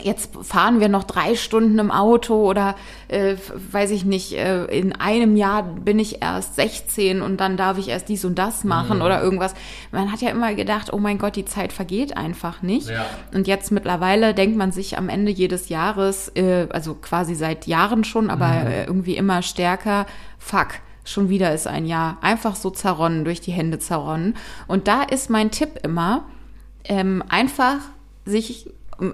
jetzt fahren wir noch drei Stunden im Auto oder äh, weiß ich nicht, äh, in einem Jahr bin ich erst 16 und dann darf ich erst dies und das machen Mhm. oder irgendwas. Man hat ja immer gedacht, oh mein Gott, die Zeit vergeht einfach nicht. Ja. Und jetzt mittlerweile denkt man sich am Ende jedes Jahres, äh, also quasi seit Jahren schon, aber Mhm. äh, irgendwie immer stärker, fuck. Schon wieder ist ein Jahr einfach so zerronnen, durch die Hände zerronnen. Und da ist mein Tipp immer, ähm, einfach sich,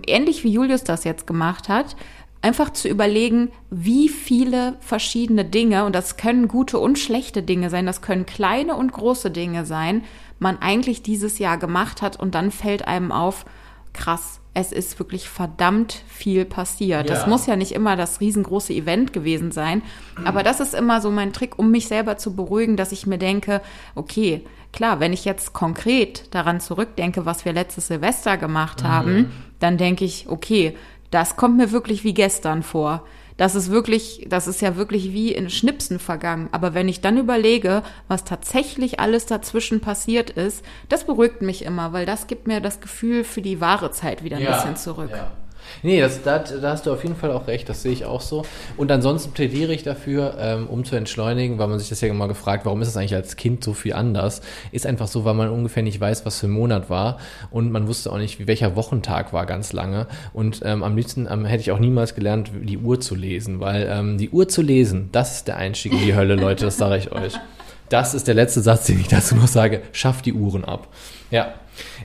ähnlich wie Julius das jetzt gemacht hat, einfach zu überlegen, wie viele verschiedene Dinge, und das können gute und schlechte Dinge sein, das können kleine und große Dinge sein, man eigentlich dieses Jahr gemacht hat und dann fällt einem auf, krass, es ist wirklich verdammt viel passiert. Das Ja. muss ja nicht immer das riesengroße Event gewesen sein, aber das ist immer so mein Trick, um mich selber zu beruhigen, dass ich mir denke, okay, klar, wenn ich jetzt konkret daran zurückdenke, was wir letztes Silvester gemacht haben, dann denke ich, okay, das kommt mir wirklich wie gestern vor. Das ist wirklich, das ist ja wirklich wie in Schnipsen vergangen. Aber wenn ich dann überlege, was tatsächlich alles dazwischen passiert ist, das beruhigt mich immer, weil das gibt mir das Gefühl für die wahre Zeit wieder ein bisschen zurück. Ja. Nee, das, da, da hast du auf jeden Fall auch recht, das sehe ich auch so. Und ansonsten plädiere ich dafür, ähm, um zu entschleunigen, weil man sich das ja immer gefragt, warum ist das eigentlich als Kind so viel anders? Ist einfach so, weil man ungefähr nicht weiß, was für ein Monat war und man wusste auch nicht, wie welcher Wochentag war ganz lange. Und ähm, am liebsten ähm, hätte ich auch niemals gelernt, die Uhr zu lesen, weil ähm, die Uhr zu lesen, das ist der Einstieg in die Hölle, Leute, das sage ich euch. Das ist der letzte Satz, den ich dazu noch sage. Schafft die Uhren ab. Ja.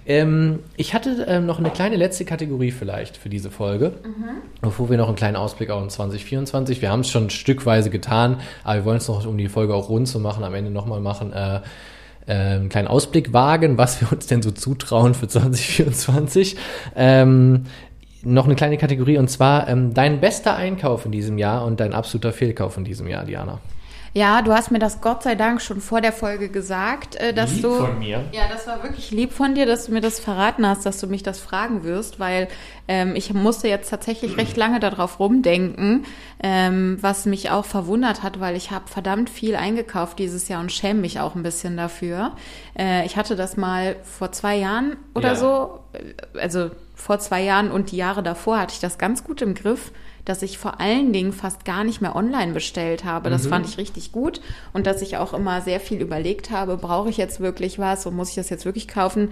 Ähm, ich hatte ähm, noch eine kleine letzte Kategorie vielleicht für diese Folge, bevor wir noch einen kleinen Ausblick auf 2024. Wir haben es schon stückweise getan, aber wir wollen es noch, um die Folge auch rund zu machen, am Ende nochmal machen. Äh, äh, einen kleinen Ausblick wagen, was wir uns denn so zutrauen für 2024. Ähm, noch eine kleine Kategorie und zwar ähm, dein bester Einkauf in diesem Jahr und dein absoluter Fehlkauf in diesem Jahr, Diana. Ja, du hast mir das Gott sei Dank schon vor der Folge gesagt, äh, dass Lieb du. von mir. Ja, das war wirklich lieb von dir, dass du mir das verraten hast, dass du mich das fragen wirst, weil ähm, ich musste jetzt tatsächlich recht lange darauf rumdenken, ähm, was mich auch verwundert hat, weil ich habe verdammt viel eingekauft dieses Jahr und schäme mich auch ein bisschen dafür. Äh, ich hatte das mal vor zwei Jahren oder Ja. so, äh, also vor zwei Jahren und die Jahre davor hatte ich das ganz gut im Griff dass ich vor allen Dingen fast gar nicht mehr online bestellt habe. Das fand ich richtig gut und dass ich auch immer sehr viel überlegt habe, brauche ich jetzt wirklich was und muss ich das jetzt wirklich kaufen?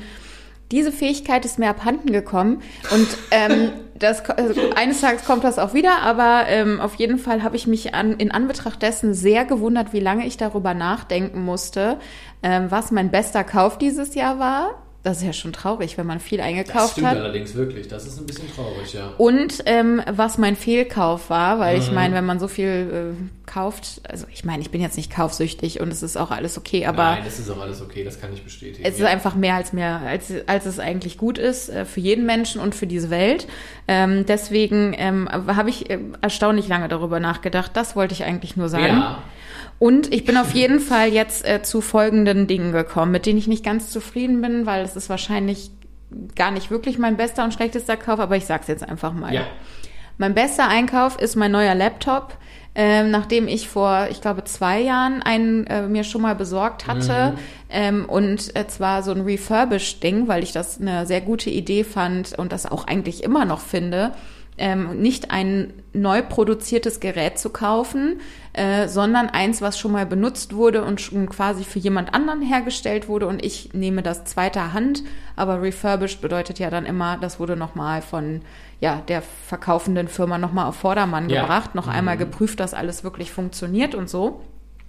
Diese Fähigkeit ist mir abhanden gekommen und ähm, das, also eines Tages kommt das auch wieder, aber ähm, auf jeden Fall habe ich mich an, in Anbetracht dessen sehr gewundert, wie lange ich darüber nachdenken musste, ähm, was mein bester Kauf dieses Jahr war. Das ist ja schon traurig, wenn man viel eingekauft hat. allerdings wirklich. Das ist ein bisschen traurig, ja. Und ähm, was mein Fehlkauf war, weil Mhm. ich meine, wenn man so viel äh, kauft, also ich meine, ich bin jetzt nicht kaufsüchtig und es ist auch alles okay, aber Nein, das ist auch alles okay, das kann ich bestätigen. es ist einfach mehr als mehr, als, als es eigentlich gut ist äh, für jeden Menschen und für diese Welt. Ähm, deswegen ähm, habe ich äh, erstaunlich lange darüber nachgedacht. Das wollte ich eigentlich nur sagen. ja. Und ich bin auf jeden Fall jetzt äh, zu folgenden Dingen gekommen, mit denen ich nicht ganz zufrieden bin, weil es ist wahrscheinlich gar nicht wirklich mein bester und schlechtester Kauf, aber ich sag's jetzt einfach mal. Ja. Mein bester Einkauf ist mein neuer Laptop, ähm, nachdem ich vor, ich glaube, zwei Jahren einen äh, mir schon mal besorgt hatte. Ähm, und äh, zwar so ein Refurbished-Ding, weil ich das eine sehr gute Idee fand und das auch eigentlich immer noch finde, ähm, nicht ein neu produziertes Gerät zu kaufen, äh, sondern eins, was schon mal benutzt wurde und schon quasi für jemand anderen hergestellt wurde und ich nehme das zweiter Hand, aber refurbished bedeutet ja dann immer, das wurde nochmal von ja, der verkaufenden Firma nochmal auf Vordermann Ja. gebracht, noch einmal geprüft, dass alles wirklich funktioniert und so.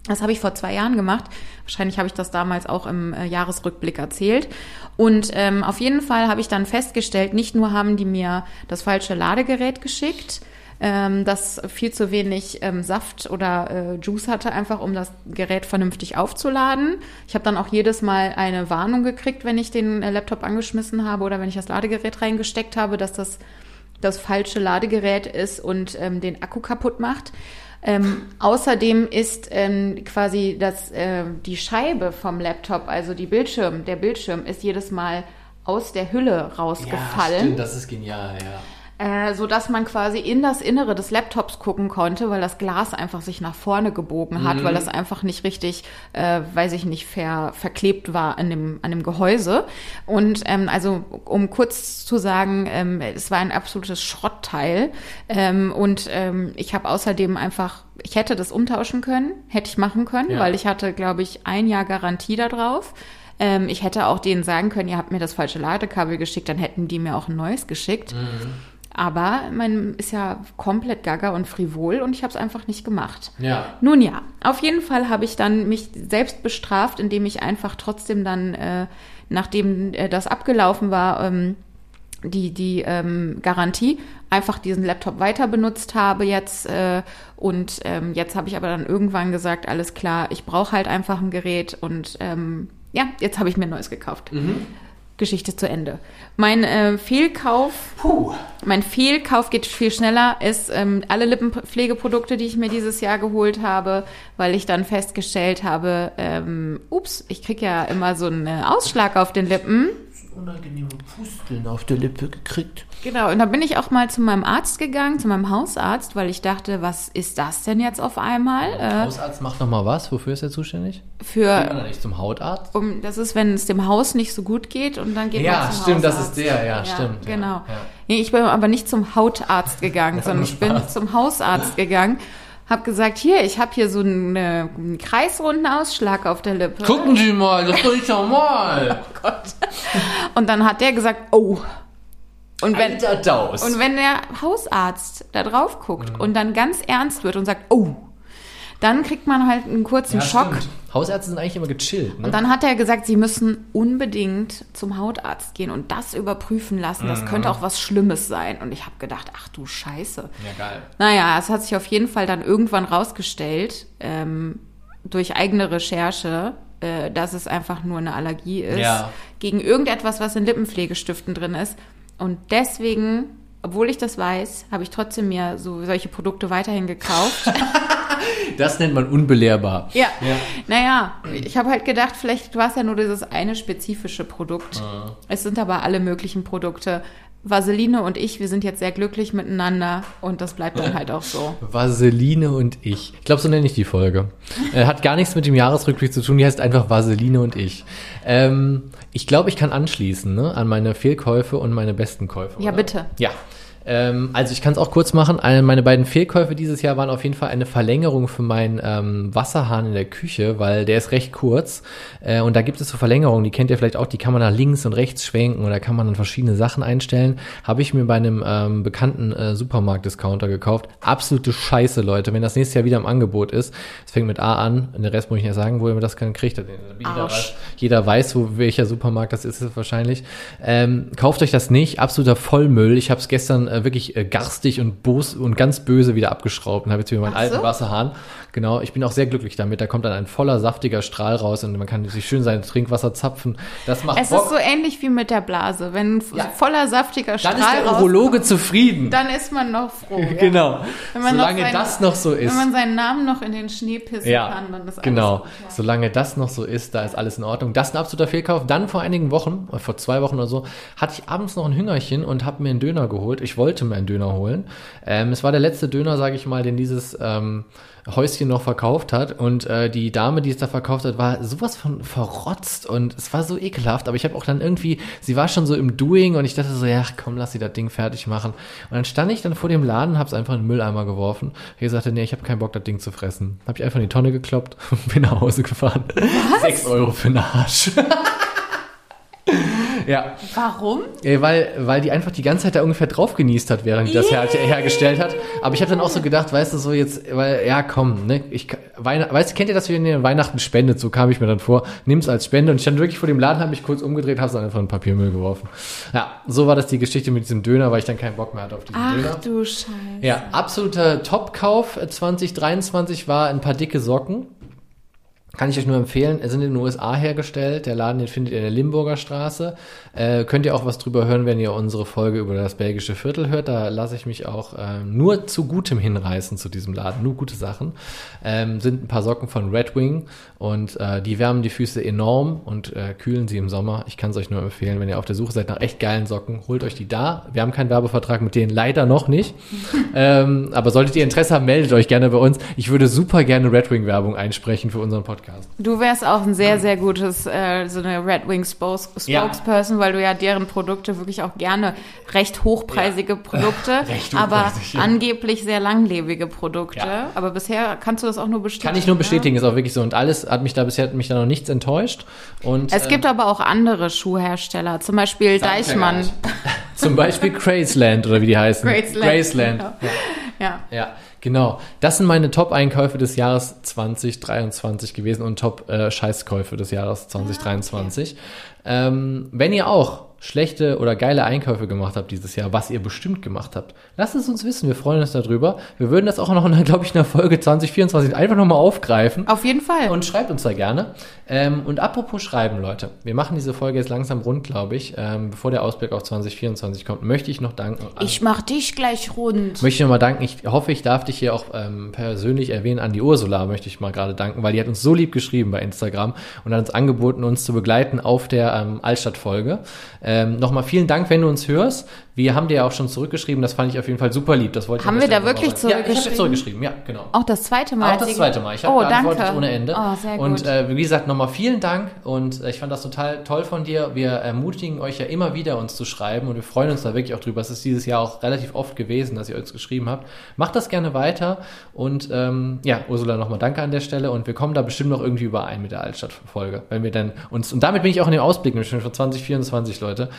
Das habe ich vor zwei Jahren gemacht. Wahrscheinlich habe ich das damals auch im äh, Jahresrückblick erzählt. Und ähm, auf jeden Fall habe ich dann festgestellt, nicht nur haben die mir das falsche Ladegerät geschickt, ähm, das viel zu wenig ähm, Saft oder äh, Juice hatte, einfach um das Gerät vernünftig aufzuladen. Ich habe dann auch jedes Mal eine Warnung gekriegt, wenn ich den äh, Laptop angeschmissen habe oder wenn ich das Ladegerät reingesteckt habe, dass das das falsche Ladegerät ist und ähm, den Akku kaputt macht. Ähm, außerdem ist ähm, quasi das, äh, die Scheibe vom Laptop, also die Bildschirm, der Bildschirm ist jedes Mal aus der Hülle rausgefallen. das ist genial, ja. Äh, so dass man quasi in das Innere des Laptops gucken konnte, weil das Glas einfach sich nach vorne gebogen hat, weil das einfach nicht richtig, äh, weiß ich nicht, ver, verklebt war an dem, an dem Gehäuse. Und ähm, also um kurz zu sagen, ähm, es war ein absolutes Schrottteil. Ähm, und ähm, ich habe außerdem einfach, ich hätte das umtauschen können, hätte ich machen können, Ja. weil ich hatte, glaube ich, ein Jahr Garantie da drauf. Ähm, ich hätte auch denen sagen können, ihr habt mir das falsche Ladekabel geschickt, dann hätten die mir auch ein neues geschickt. Aber man ist ja komplett gaga und frivol und ich habe es einfach nicht gemacht. Ja. Nun ja, auf jeden Fall habe ich dann mich selbst bestraft, indem ich einfach trotzdem dann, äh, nachdem äh, das abgelaufen war, ähm, die, die ähm, Garantie, einfach diesen Laptop weiter benutzt habe jetzt. Äh, und ähm, jetzt habe ich aber dann irgendwann gesagt, alles klar, ich brauche halt einfach ein Gerät und ähm, ja, jetzt habe ich mir ein neues gekauft. Geschichte zu Ende. Mein äh, Fehlkauf, Puh. mein Fehlkauf geht viel schneller, ist ähm, alle Lippenpflegeprodukte, die ich mir dieses Jahr geholt habe, weil ich dann festgestellt habe, ähm, ups, ich krieg ja immer so einen äh, Ausschlag auf den Lippen. Unangenehme Pusteln auf der Lippe gekriegt. Genau, und dann bin ich auch mal zu meinem Arzt gegangen, zu meinem Hausarzt, weil ich dachte, was ist das denn jetzt auf einmal? Äh, Hausarzt macht noch mal was. Wofür ist er zuständig? Geht für, man da nicht zum Hautarzt? um, das ist, wenn es dem Haus nicht so gut geht und dann geht Ja, man zum stimmt, das Hausarzt. ist der, ja, stimmt, ja, Genau. ja. Nee, ich bin aber nicht zum Hautarzt gegangen, sondern ich bin zum Hausarzt gegangen. Hab gesagt, hier, ich habe hier so einen, äh, einen kreisrunden Ausschlag auf der Lippe. Gucken Sie mal, das ist doch nicht normal. Und dann hat der gesagt, oh. Und wenn, Alter. Und wenn der Hausarzt da drauf guckt Mhm. und dann ganz ernst wird und sagt, oh, dann kriegt man halt einen kurzen ja, Schock. stimmt. Hausärzte sind eigentlich immer gechillt. Ne? Und dann hat er gesagt, sie müssen unbedingt zum Hautarzt gehen und das überprüfen lassen. Mhm. Das könnte auch was Schlimmes sein. Und ich habe gedacht, ach du Scheiße. ja, geil. Naja, es hat sich auf jeden Fall dann irgendwann rausgestellt, ähm, durch eigene Recherche, äh, dass es einfach nur eine Allergie ist Ja. gegen irgendetwas, was in Lippenpflegestiften drin ist. Und deswegen, obwohl ich das weiß, habe ich trotzdem mir so solche Produkte weiterhin gekauft. Das nennt man unbelehrbar. ja. Naja, ich habe halt gedacht, vielleicht war es ja nur dieses eine spezifische Produkt. Es sind aber alle möglichen Produkte. Vaseline und ich, wir sind jetzt sehr glücklich miteinander und das bleibt dann halt auch so. Vaseline und ich. Ich glaube, so nenne ich die Folge. Äh, hat gar nichts mit dem Jahresrückblick zu tun, die heißt einfach Vaseline und ich. Ähm, ich glaube, ich kann anschließen ne, an meine Fehlkäufe und meine besten Käufe. Ja, oder? bitte. Ja. Ähm, also ich kann es auch kurz machen. Eine, meine beiden Fehlkäufe dieses Jahr waren auf jeden Fall eine Verlängerung für meinen ähm, Wasserhahn in der Küche, weil der ist recht kurz. Äh, und da gibt es so Verlängerungen, die kennt ihr vielleicht auch, die kann man nach links und rechts schwenken oder kann man dann verschiedene Sachen einstellen. Habe ich mir bei einem ähm, bekannten äh, Supermarkt-Discounter gekauft. Absolute Scheiße, Leute. Wenn das nächstes Jahr wieder im Angebot ist, es fängt mit A an, den Rest muss ich nicht sagen, wo ihr das dann kriegt. Jeder weiß, jeder weiß, wo welcher Supermarkt das ist, ist wahrscheinlich. Ähm, kauft euch das nicht, absoluter Vollmüll. Ich habe es gestern äh, wirklich äh, garstig und bos und ganz böse wieder abgeschraubt und habe jetzt wieder meinen Ach alten so? Wasserhahn. Genau, ich bin auch sehr glücklich damit. Da kommt dann ein voller, saftiger Strahl raus und man kann sich schön sein Trinkwasser zapfen. Das macht Es Bock. ist so ähnlich wie mit der Blase. Wenn ein Ja. voller saftiger dann Strahl ist der rauskommt, Urologe zufrieden. dann ist man noch froh. ja. genau. Wenn man noch Solange seinen- das noch so ist. Wenn man seinen Namen noch in den Schnee pissen Ja, kann, dann ist alles genau. gut. Ja. Solange das noch so ist, da ist alles in Ordnung. Das ist ein absoluter Fehlkauf. Dann vor einigen Wochen, oder vor zwei Wochen oder so, hatte ich abends noch ein Hüngerchen und habe mir einen Döner geholt. Ich wollte mir einen Döner holen. Ähm, es war der letzte Döner, sage ich mal, den dieses ähm, Häuschen noch verkauft hat. Und äh, die Dame, die es da verkauft hat, war sowas von verrotzt und es war so ekelhaft. Aber ich habe auch dann irgendwie, sie war schon so im Doing und ich dachte so, ja, komm, lass sie das Ding fertig machen. Und dann stand ich dann vor dem Laden, habe es einfach in den Mülleimer geworfen. Ich sagte, nee, ich habe keinen Bock, das Ding zu fressen. Habe ich einfach in die Tonne gekloppt und bin nach Hause gefahren. Sechs Euro für einen Arsch. ja, Warum? äh, weil, weil die einfach die ganze Zeit da ungefähr drauf genießt hat, während die das her hergestellt hat. Aber ich habe dann auch so gedacht, weißt du, so jetzt, weil, ja, komm, ne, ich, weißt du, kennt ihr das, wie ihr Weihnachten spendet? So kam ich mir dann vor, nimm's als Spende. Und ich stand wirklich vor dem Laden, habe mich kurz umgedreht, habe es dann einfach in Papiermüll geworfen. Ja, so war das die Geschichte mit diesem Döner, weil ich dann keinen Bock mehr hatte auf diesen Döner. Ach du Scheiße. Ja, absoluter Top-Kauf 2023 war ein paar dicke Socken. Kann ich euch nur empfehlen. Es sind in den USA hergestellt. Der Laden, den findet ihr in der Limburger Straße. Äh, könnt ihr auch was drüber hören, wenn ihr unsere Folge über das belgische Viertel hört. Da lasse ich mich auch äh, nur zu Gutem hinreißen zu diesem Laden. Nur gute Sachen. Ähm, sind ein paar Socken von Red Wing und äh, die wärmen die Füße enorm und äh, kühlen sie im Sommer. Ich kann es euch nur empfehlen, wenn ihr auf der Suche seid nach echt geilen Socken, holt euch die da. Wir haben keinen Werbevertrag mit denen leider noch nicht. ähm, aber solltet ihr Interesse haben, meldet euch gerne bei uns. Ich würde super gerne Red Wing Werbung einsprechen für unseren Podcast. Du wärst auch ein sehr, sehr gutes, äh, so eine Red Wing Spokes Ja. Spokesperson, weil du ja deren Produkte wirklich auch gerne recht hochpreisige Produkte, Recht aber hochpreisig, ja. angeblich sehr langlebige Produkte. Ja. Aber bisher kannst du das auch nur bestätigen. Kann ich nur ne? bestätigen, ist auch wirklich so. Und alles hat mich da bisher hat mich da noch nichts enttäuscht. Und Es gibt aber auch andere Schuhhersteller, zum Beispiel Deichmann. zum Beispiel Graceland oder wie die heißen. Graceland. Graceland. Ja. Ja. Ja. Genau. Das sind meine Top-Einkäufe des Jahres 2023 gewesen und Top-Scheißkäufe des Jahres 2023. ähm, wenn ihr auch schlechte oder geile Einkäufe gemacht habt dieses Jahr, was ihr bestimmt gemacht habt, lasst es uns wissen. Wir freuen uns darüber. Wir würden das auch noch, glaube ich, in der Folge 2024 einfach nochmal aufgreifen. Auf jeden Fall. Und schreibt uns da gerne. Ähm, und apropos Schreiben, Leute. Wir machen diese Folge jetzt langsam rund, glaube ich. Ähm, bevor der Ausblick auf 2024 kommt, möchte ich noch danken. an- ich mach dich gleich rund. möchte ich nochmal danken. Ich hoffe, ich darf dich hier auch ähm, persönlich erwähnen. An die Ursula möchte ich mal gerade danken, weil die hat uns so lieb geschrieben bei Instagram und hat uns angeboten, uns zu begleiten auf der ähm, Altstadt-Folge. Ähm, nochmal vielen Dank, wenn du uns hörst. Wir haben dir ja auch schon zurückgeschrieben. Das fand ich auf jeden Fall super lieb. Das wollte ich Haben an wir da wirklich sagen. Ja, ich habe zurückgeschrieben? zurückgeschrieben. Ja, genau. Auch das zweite Mal. Auch das zweite Mal. Ich habe oh, geantwortet danke. ohne Ende. Oh, sehr gut. Und äh, wie gesagt, nochmal vielen Dank und äh, ich fand das total toll von dir. Wir ermutigen euch ja immer wieder, uns zu schreiben und wir freuen uns da wirklich auch drüber. Es ist dieses Jahr auch relativ oft gewesen, dass ihr uns geschrieben habt. Macht das gerne weiter und ähm, ja, Ursula, nochmal danke an der Stelle und wir kommen da bestimmt noch irgendwie überein mit der Altstadtfolge, wenn wir dann uns, und damit bin ich auch in dem Ausblick, nämlich schon für 2024, Leute.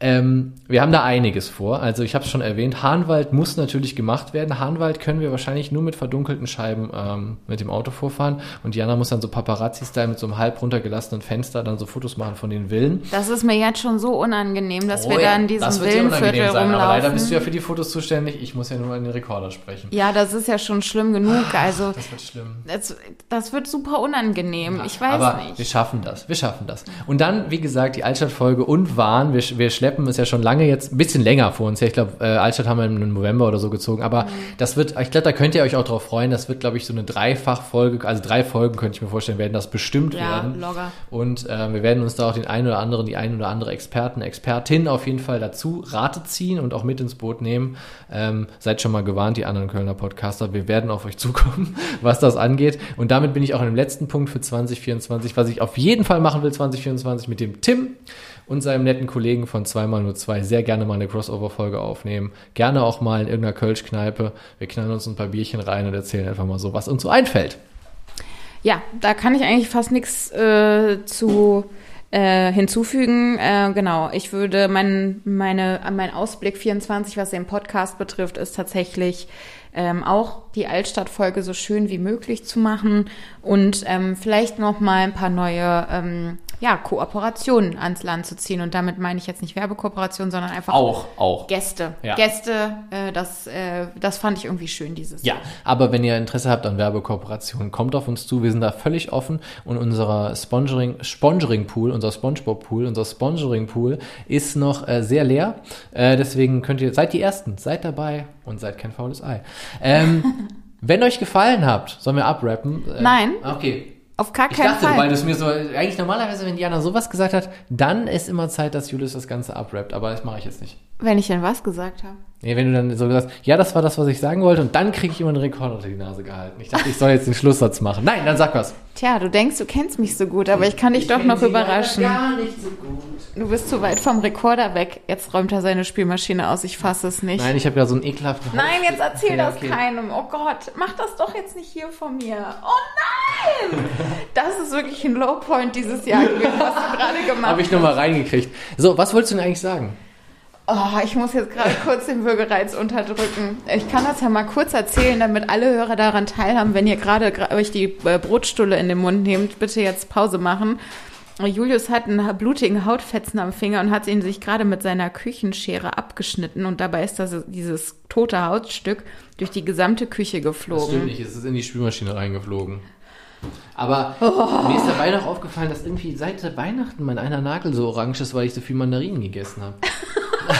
Ähm, wir haben da einiges vor. Also ich habe es schon erwähnt, Hahnwald muss natürlich gemacht werden. Hahnwald können wir wahrscheinlich nur mit verdunkelten Scheiben ähm, mit dem Auto vorfahren. Und Diana muss dann so Paparazzi-Style mit so einem halb runtergelassenen Fenster dann so Fotos machen von den Villen. Das ist mir jetzt schon so unangenehm, dass wir Oh ja, da in diesem Villenviertel sein, rumlaufen. Aber leider bist du ja für die Fotos zuständig. Ich muss ja nur an den Rekorder sprechen. ja, das ist ja schon schlimm genug. Also Das wird schlimm. das, das wird super unangenehm. ich weiß Aber wir nicht. schaffen das. Wir schaffen das. Und dann, wie gesagt, die Altstadtfolge und Wahn. Wir, wir schleppen es ja schon lange jetzt, ein bisschen länger vor uns. Ja, ich glaube, äh, Altstadt haben wir im November oder so gezogen. Mhm. Aber das wird, ich glaube, da könnt ihr euch auch drauf freuen. Das wird, glaube ich, so eine Dreifachfolge, also drei Folgen könnte ich mir vorstellen, werden das bestimmt Ja, werden. locker. Und äh, wir werden uns da auch den einen oder anderen, die ein oder andere Experten, Expertin auf jeden Fall dazu Rate ziehen und auch mit ins Boot nehmen. Ähm, seid schon mal gewarnt, die anderen Kölner Podcaster. Wir werden auf euch zukommen, was das angeht. Und damit bin ich auch in dem letzten Punkt für 2024, was ich auf jeden Fall machen will 2024 mit dem Tim und seinem netten Kollegen von 2x02 sehr gerne mal eine Crossover-Folge aufnehmen. Gerne auch mal in irgendeiner Kölsch-Kneipe. Wir knallen uns ein paar Bierchen rein und erzählen einfach mal so, was uns so einfällt. Ja, da kann ich eigentlich fast nichts äh, zu äh, hinzufügen. Äh, genau, ich würde mein, meine, mein Ausblick 24, was den Podcast betrifft, ist tatsächlich ähm, auch die Altstadtfolge so schön wie möglich zu machen und ähm, vielleicht noch mal ein paar neue ähm, ja, Kooperationen ans Land zu ziehen. Und damit meine ich jetzt nicht Werbekooperation, sondern einfach Auch, auch. Gäste. Ja. Gäste, äh, das, äh, das fand ich irgendwie schön dieses Ja, aber wenn ihr Interesse habt an Werbekooperationen, kommt auf uns zu. Wir sind da völlig offen und unser Sponsoring, Sponsoring Pool, unser SpongeBob Pool, unser Sponsoring Pool ist noch äh, sehr leer. Äh, deswegen könnt ihr, seid die Ersten, seid dabei und seid kein faules Ei. Ähm, wenn euch gefallen habt, sollen wir abrappen? Äh, Nein. Okay. Auf gar Ich keinen dachte, Fall. weil du es mir so, eigentlich normalerweise, wenn Diana sowas gesagt hat, dann ist immer Zeit, dass Julius das Ganze abrappt, aber das mache ich jetzt nicht. Wenn ich denn was gesagt habe. Nee, wenn du dann so sagst, ja, das war das, was ich sagen wollte, und dann kriege ich immer einen Rekord unter die Nase gehalten. Ich dachte, ich soll jetzt den Schlusssatz machen. Nein, dann sag was. Tja, du denkst, du kennst mich so gut, aber ich kann dich doch noch überraschen. Gar nicht so gut. Du bist zu weit vom Rekorder weg. Jetzt räumt er seine Spielmaschine aus. Ich fasse es nicht. Nein, ich habe ja so einen ekelhaften Nein, jetzt erzähl Okay, das okay. keinem. Oh Gott, mach das doch jetzt nicht hier von mir. Oh nein! Das ist wirklich ein Lowpoint dieses Jahr gewesen, was du gerade gemacht Habe ich nur mal reingekriegt. So, was wolltest du denn eigentlich sagen? Oh, ich muss jetzt gerade kurz den Würgereiz unterdrücken. Ich kann das ja mal kurz erzählen, damit alle Hörer daran teilhaben. Wenn ihr gerade euch die äh, Brotstulle in den Mund nehmt, bitte jetzt Pause machen. Julius hat einen blutigen Hautfetzen am Finger und hat ihn sich gerade mit seiner Küchenschere abgeschnitten und dabei ist das, dieses tote Hautstück durch die gesamte Küche Das stimmt geflogen. nicht, es ist in die Spülmaschine reingeflogen. Aber mir ist dabei noch aufgefallen, dass irgendwie seit Weihnachten mein einer Nagel so orange ist, weil ich so viel Mandarinen gegessen habe.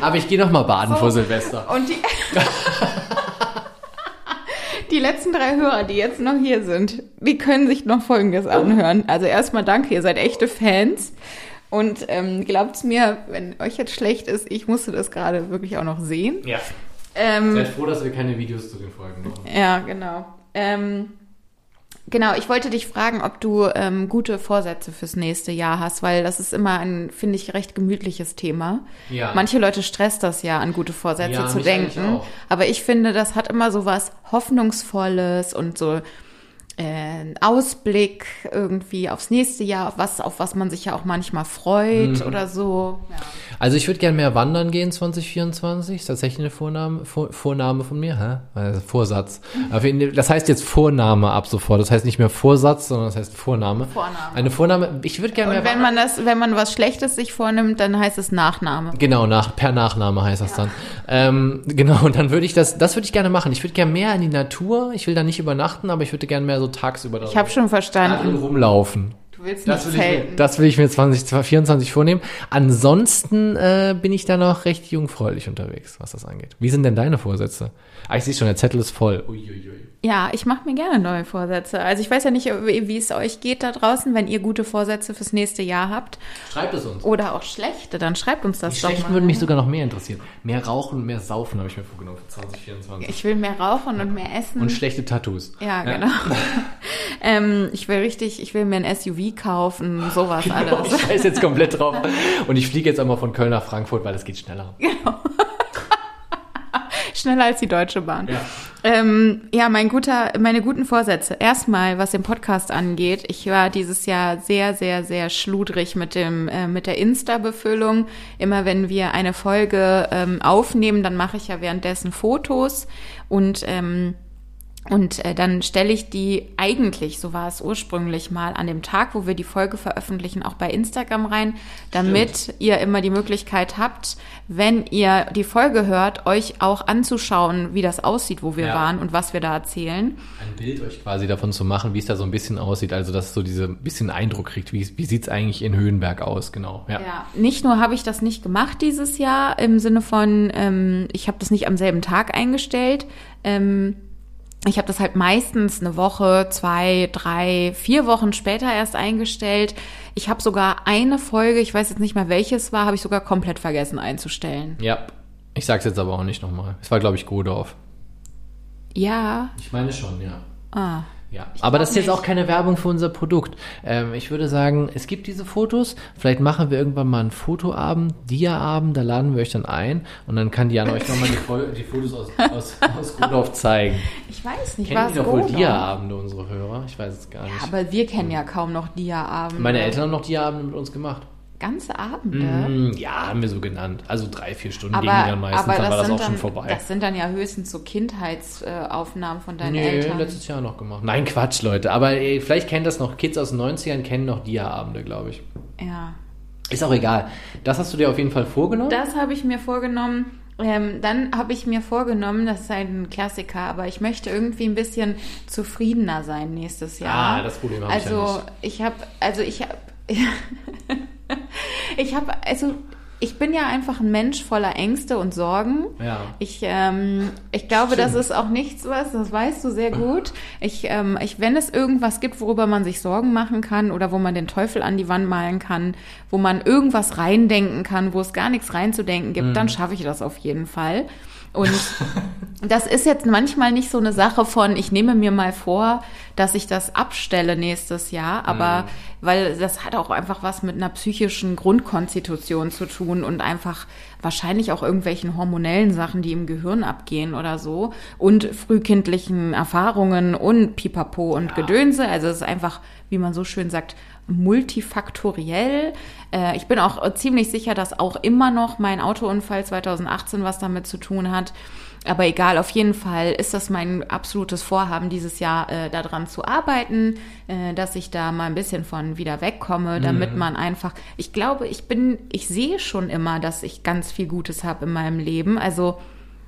Aber ich gehe noch mal baden So. vor Silvester. Und die, die letzten drei Hörer, die jetzt noch hier sind, die können sich noch Folgendes anhören. Also erstmal danke, ihr seid echte Fans. Und ähm, glaubt's mir, wenn euch jetzt schlecht ist, ich musste das gerade wirklich auch noch sehen. Ja. Ähm, Seid froh, dass wir keine Videos zu den Folgen machen. Ja, genau. Ähm, genau, ich wollte dich fragen, ob du ähm, gute Vorsätze fürs nächste Jahr hast, weil das ist immer ein, finde ich, recht gemütliches Thema. Ja. Manche Leute stresst das ja, an gute Vorsätze Ja, zu denken. Aber ich finde, das hat immer so was Hoffnungsvolles und so äh, Ausblick irgendwie aufs nächste Jahr, auf was, auf was man sich ja auch manchmal freut Mhm. oder so. Ja. Also ich würde gerne mehr wandern gehen 2024. Ist tatsächlich eine Vorname, Vor, Vorname von mir, hä? Also Vorsatz. Das heißt jetzt Vorname ab sofort. Das heißt nicht mehr Vorsatz, sondern das heißt Vorname. Vorname. Eine Vorname. Ich würde gerne mehr Und wenn man das, wenn man was Schlechtes sich vornimmt, dann heißt es Nachname. Genau, nach, per Nachname heißt das dann. Ähm, genau, und dann würde ich das, das würde ich gerne machen. Ich würde gerne mehr in die Natur. Ich will da nicht übernachten, aber ich würde gerne mehr so tagsüber da Ich habe schon verstanden. rumlaufen. Du willst Das nicht will, ich mir, zelten. das will ich mir 2024 vornehmen. Ansonsten äh, bin ich da noch recht jungfräulich unterwegs, was das angeht. Wie sind denn deine Vorsätze? Ah, ich sehe schon, der Zettel ist voll. Uiuiui. Ja, ich mache mir gerne neue Vorsätze. Also ich weiß ja nicht, wie es euch geht da draußen, wenn ihr gute Vorsätze fürs nächste Jahr habt Schreibt es uns. oder auch schlechte, dann schreibt uns das Die doch schlechten mal. würden mich sogar noch mehr interessieren. Mehr rauchen und mehr saufen habe ich mir vorgenommen für 2024. Ich will mehr rauchen und mehr essen. und schlechte Tattoos. ja, genau. ähm, ich will richtig, ich will mir ein SUV kaufen, sowas Oh, alles. ich scheiß jetzt komplett drauf. Und ich fliege jetzt einmal von Köln nach Frankfurt, weil das geht schneller. Schneller als die Deutsche Bahn. Ja. Ähm, ja, mein guter, meine guten Vorsätze. Erstmal, was den Podcast angeht, ich war dieses Jahr sehr, sehr, sehr schludrig mit dem, äh, mit der Insta-Befüllung. Immer wenn wir eine Folge ähm, aufnehmen, dann mache ich ja währenddessen Fotos und ähm, und äh, dann stelle ich die eigentlich, so war es ursprünglich mal, an dem Tag, wo wir die Folge veröffentlichen, auch bei Instagram rein, damit ihr immer die Möglichkeit habt, wenn ihr die Folge hört, euch auch anzuschauen, wie das aussieht, wo wir Ja. waren und was wir da erzählen. Ein Bild euch quasi davon zu machen, wie es da so ein bisschen aussieht. Also, dass es so diese bisschen Eindruck kriegt, wie, wie sieht's eigentlich in Höhenberg aus, genau. Ja. Ja, nicht nur habe ich das nicht gemacht dieses Jahr im Sinne von, ähm, ich habe das nicht am selben Tag eingestellt. Ähm, ich habe das halt meistens eine Woche, zwei, drei, vier Wochen später erst eingestellt. Ich habe sogar eine Folge, ich weiß jetzt nicht mehr welches war, habe ich sogar komplett vergessen einzustellen. ja. Ich sag's jetzt aber auch nicht nochmal. Es war, glaube ich, Godorf. Ja, Ich meine schon, ja. ah, Ja, aber das ist jetzt nicht. auch keine Werbung für unser Produkt. Ähm, ich würde sagen, es gibt diese Fotos. Vielleicht machen wir irgendwann mal einen Fotoabend, Dia-Abend, da laden wir euch dann ein und dann kann Diana euch nochmal die, die Fotos aus, aus, aus Godorf zeigen. ich weiß nicht, Kennen was die doch wohl Dia-Abende, unsere Hörer? Ich weiß es gar nicht. Aber wir kennen ja kaum noch Dia-Abende. Meine Eltern haben noch Dia-Abende mit uns gemacht. Ganze Abende. Hm, ja, haben wir so genannt. Also drei, vier Stunden Aber, gingen dann meistens, aber dann das, war das auch schon dann, vorbei. das sind dann ja höchstens so Kindheitsaufnahmen von deinen Nee, Eltern. letztes Jahr noch gemacht. Nein, Quatsch, Leute. Aber ey, vielleicht kennen das noch Kids aus den 90ern, kennen noch Dia-Abende, glaube ich. Ja. Ist auch egal. Das hast du dir auf jeden Fall vorgenommen. Das habe ich mir vorgenommen. Ähm, dann habe ich mir vorgenommen, das ist ein Klassiker, aber ich möchte irgendwie ein bisschen zufriedener sein nächstes Jahr. Ah, das Problem habe ich ja Also nicht. ich habe, also ich habe, ich habe, also ich bin ja einfach ein Mensch voller Ängste und Sorgen. Ja. Ich, ähm, ich glaube, Stimmt. das ist auch nichts was, das weißt du sehr gut. Ich, ähm, ich, wenn es irgendwas gibt, worüber man sich Sorgen machen kann oder wo man den Teufel an die Wand malen kann, wo man irgendwas reindenken kann, wo es gar nichts reinzudenken gibt, Mhm. dann schaffe ich das auf jeden Fall. Und das ist jetzt manchmal nicht so eine Sache von, ich nehme mir mal vor, dass ich das abstelle nächstes Jahr, aber weil das hat auch einfach was mit einer psychischen Grundkonstitution zu tun und einfach wahrscheinlich auch irgendwelchen hormonellen Sachen, die im Gehirn abgehen oder so und frühkindlichen Erfahrungen und Pipapo und Gedönse. Also es ist einfach, wie man so schön sagt, multifaktoriell. Äh, ich bin auch ziemlich sicher, dass auch immer noch mein Autounfall 2018 was damit zu tun hat. Aber egal, auf jeden Fall ist das mein absolutes Vorhaben, dieses Jahr äh, daran zu arbeiten, äh, dass ich da mal ein bisschen von wieder wegkomme, damit man einfach, ich glaube, ich bin, ich sehe schon immer, dass ich ganz viel Gutes habe in meinem Leben. Also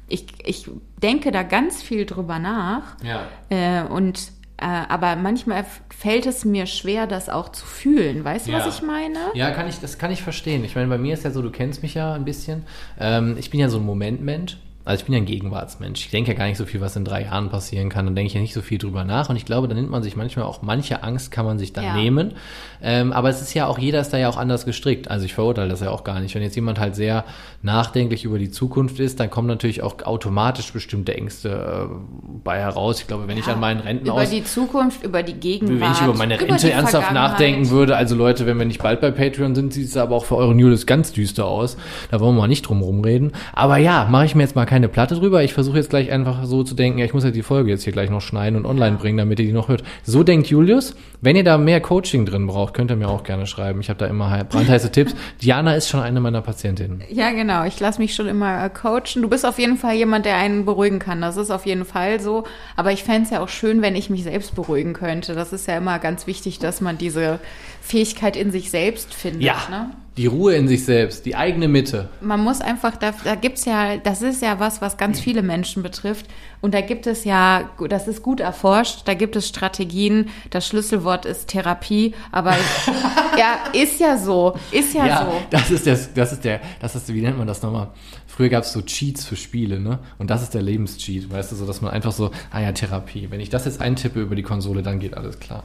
ich, ich denke da ganz viel drüber nach. Ja. Äh, und aber manchmal fällt es mir schwer, das auch zu fühlen. Weißt du, Ja. was ich meine? Ja, kann ich, das kann ich verstehen. Ich meine, bei mir ist ja so, du kennst mich ja ein bisschen. Ähm, ich bin ja so ein Momentmensch. Also ich bin ja ein Gegenwartsmensch. Ich denke ja gar nicht so viel, was in drei Jahren passieren kann. Dann denke ich ja nicht so viel drüber nach. Und ich glaube, da nimmt man sich manchmal auch, manche Angst kann man sich dann Ja. nehmen. Ähm, aber es ist ja auch, jeder ist da ja auch anders gestrickt. Also ich verurteile das ja auch gar nicht. Wenn jetzt jemand halt sehr nachdenklich über die Zukunft ist, dann kommen natürlich auch automatisch bestimmte Ängste äh, bei heraus. Ich glaube, wenn ich an meinen Renten Über aus... die Zukunft, über die Gegenwart. Wenn ich über meine über Rente die ernsthaft nachdenken würde, also Leute, wenn wir nicht bald bei Patreon sind, sieht es aber auch für euren Julius ganz düster aus. Da wollen wir mal nicht drum rumreden. Aber ja, mache ich mir jetzt mal keine Platte drüber. Ich versuche jetzt gleich einfach so zu denken, ja, ich muss ja die Folge jetzt hier gleich noch schneiden und online bringen, damit ihr die noch hört. So denkt Julius. Wenn ihr da mehr Coaching drin braucht, könnt ihr mir auch gerne schreiben. Ich habe da immer he- brandheiße Tipps. Diana ist schon eine meiner Patientinnen. Ja, genau. Ich lasse mich schon immer äh, coachen. Du bist auf jeden Fall jemand, der einen beruhigen kann. Das ist auf jeden Fall so. Aber ich fände es ja auch schön, wenn ich mich selbst beruhigen könnte. Das ist ja immer ganz wichtig, dass man diese Fähigkeit in sich selbst findet. Ne? Die Ruhe in sich selbst, die eigene Mitte. Man muss einfach, da, da gibt's ja, das ist ja was, was ganz viele Menschen betrifft. Und da gibt es ja, das ist gut erforscht, da gibt es Strategien. Das Schlüsselwort ist Therapie, aber ja, ist ja so, ist ja, Ja, so. das ist der, das ist der, das ist, wie nennt man das nochmal? Früher gab es so Cheats für Spiele, ne? Und das ist der Lebenscheat, weißt du, so, dass man einfach so, ah ja, Therapie. Wenn ich das jetzt eintippe über die Konsole, dann geht alles klar.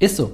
Ist so.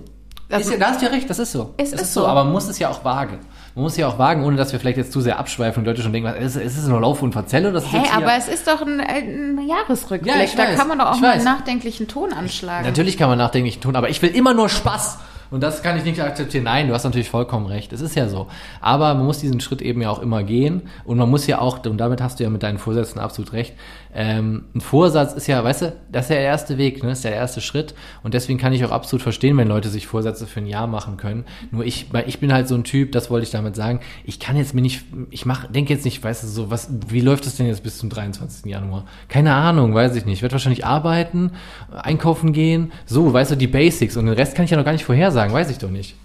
Das- ist ja, da hast du ja recht, das ist so. Es Das ist so. aber man muss es ja auch wagen. Man muss es ja auch wagen, ohne dass wir vielleicht jetzt zu sehr abschweifen und Leute schon denken, was, ist, ist es nur Lauf und Verzelle? Oder ist es Hä, jetzt hier- aber es ist doch ein, ein Jahresrückblick. Ja, da weiß, kann man doch auch mal einen nachdenklichen Ton anschlagen. Natürlich kann man nachdenklich tun, aber ich will immer nur Spaß. Und das kann ich nicht akzeptieren. Nein, du hast natürlich vollkommen recht. Es ist ja so. Aber man muss diesen Schritt eben ja auch immer gehen. Und man muss ja auch, und damit hast du ja mit deinen Vorsätzen absolut recht, ähm, ein Vorsatz ist ja, weißt du, das ist ja der erste Weg, ne? Das ist der erste Schritt. Und deswegen kann ich auch absolut verstehen, wenn Leute sich Vorsätze für ein Jahr machen können. Nur ich, weil ich bin halt so ein Typ, das wollte ich damit sagen, ich kann jetzt mir nicht, ich mach, denke jetzt nicht, weißt du, so, was, wie läuft das denn jetzt bis zum 23. Januar? Keine Ahnung, weiß ich nicht. Ich werde wahrscheinlich arbeiten, einkaufen gehen, so, weißt du, die Basics. Und den Rest kann ich ja noch gar nicht vorhersagen, weiß ich doch nicht.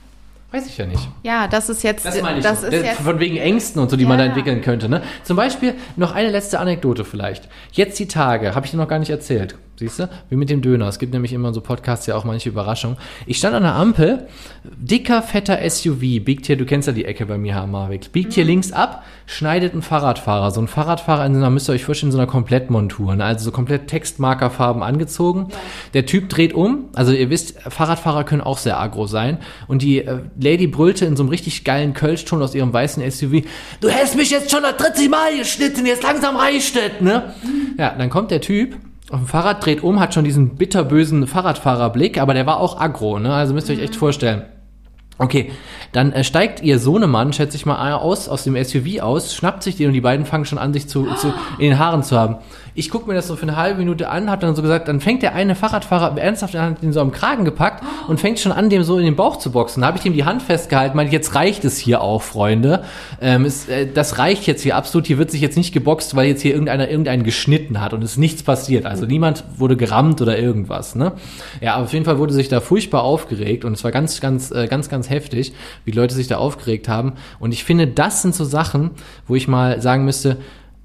Weiß ich ja nicht. ja, das ist jetzt, Das meine ich das so. ist jetzt, Von wegen Ängsten und so, die man da Ja. entwickeln könnte. Ne? Zum Beispiel noch eine letzte Anekdote vielleicht. Jetzt die Tage, habe ich dir noch gar nicht erzählt. Siehst du? Wie mit dem Döner. Es gibt nämlich immer so Podcasts ja auch manche Überraschungen. Ich stand an der Ampel, dicker, fetter SUV, biegt hier, du kennst ja die Ecke bei mir, Herr Marwig, biegt hier links ab, schneidet ein Fahrradfahrer. So ein Fahrradfahrer in so einer, müsst ihr euch vorstellen, in so einer Komplettmontur. Ne? Also so komplett Textmarkerfarben angezogen. Der Typ dreht um. Also ihr wisst, Fahrradfahrer können auch sehr agro sein. Und die äh, Lady brüllte in so einem richtig geilen Kölschton aus ihrem weißen SUV, du hast mich jetzt schon das dritte Mal geschnitten, jetzt langsam reicht ne? Ja, dann kommt der Typ auf dem Fahrrad, dreht um, hat schon diesen bitterbösen Fahrradfahrerblick, aber der war auch aggro, ne? Also müsst ihr euch echt vorstellen. Okay, dann äh, steigt ihr Sohnemann, schätze ich mal, aus, aus dem SUV aus, schnappt sich den und die beiden fangen schon an, sich zu, zu in den Haaren zu haben. Ich gucke mir das so für eine halbe Minute an, hab dann so gesagt, dann fängt der eine Fahrradfahrer ernsthaft an, hat den so am Kragen gepackt und fängt schon an, dem so in den Bauch zu boxen. Da habe ich dem die Hand festgehalten, meinte, jetzt reicht es hier auch, Freunde. Ähm, es, äh, das reicht jetzt hier absolut. Hier wird sich jetzt nicht geboxt, weil jetzt hier irgendeiner irgendeinen geschnitten hat und es ist nichts passiert. Also niemand wurde gerammt oder irgendwas. Ne? Ja, aber auf jeden Fall wurde sich da furchtbar aufgeregt und es war ganz, ganz, äh, ganz, ganz heftig, wie Leute sich da aufgeregt haben. Und ich finde, das sind so Sachen, wo ich mal sagen müsste,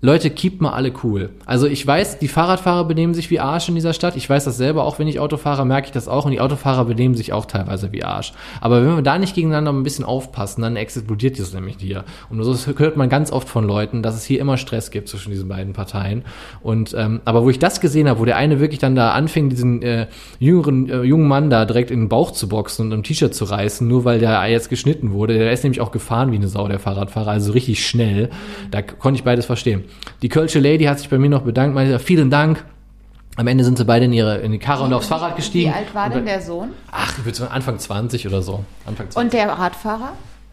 Leute, keep mal alle cool. Also ich weiß, die Fahrradfahrer benehmen sich wie Arsch in dieser Stadt. Ich weiß das selber, auch wenn ich Auto fahre, merke ich das auch. Und die Autofahrer benehmen sich auch teilweise wie Arsch. Aber wenn wir da nicht gegeneinander ein bisschen aufpassen, dann explodiert das nämlich hier. Und so hört man ganz oft von Leuten, dass es hier immer Stress gibt zwischen diesen beiden Parteien. Und ähm, aber wo ich das gesehen habe, wo der eine wirklich dann da anfing, diesen äh, jüngeren äh, jungen Mann da direkt in den Bauch zu boxen und ein T-Shirt zu reißen, nur weil der jetzt geschnitten wurde. Der ist nämlich auch gefahren wie eine Sau, der Fahrradfahrer, also richtig schnell. Da konnte ich beides verstehen. Die Kölsche Lady hat sich bei mir noch bedankt, meinte, vielen Dank. Am Ende sind sie beide in ihre in die Karre und aufs Fahrrad gestiegen. wie alt war denn der Sohn? Ach, ich würde sagen Anfang 20 oder so. Anfang 20. Und der Radfahrer?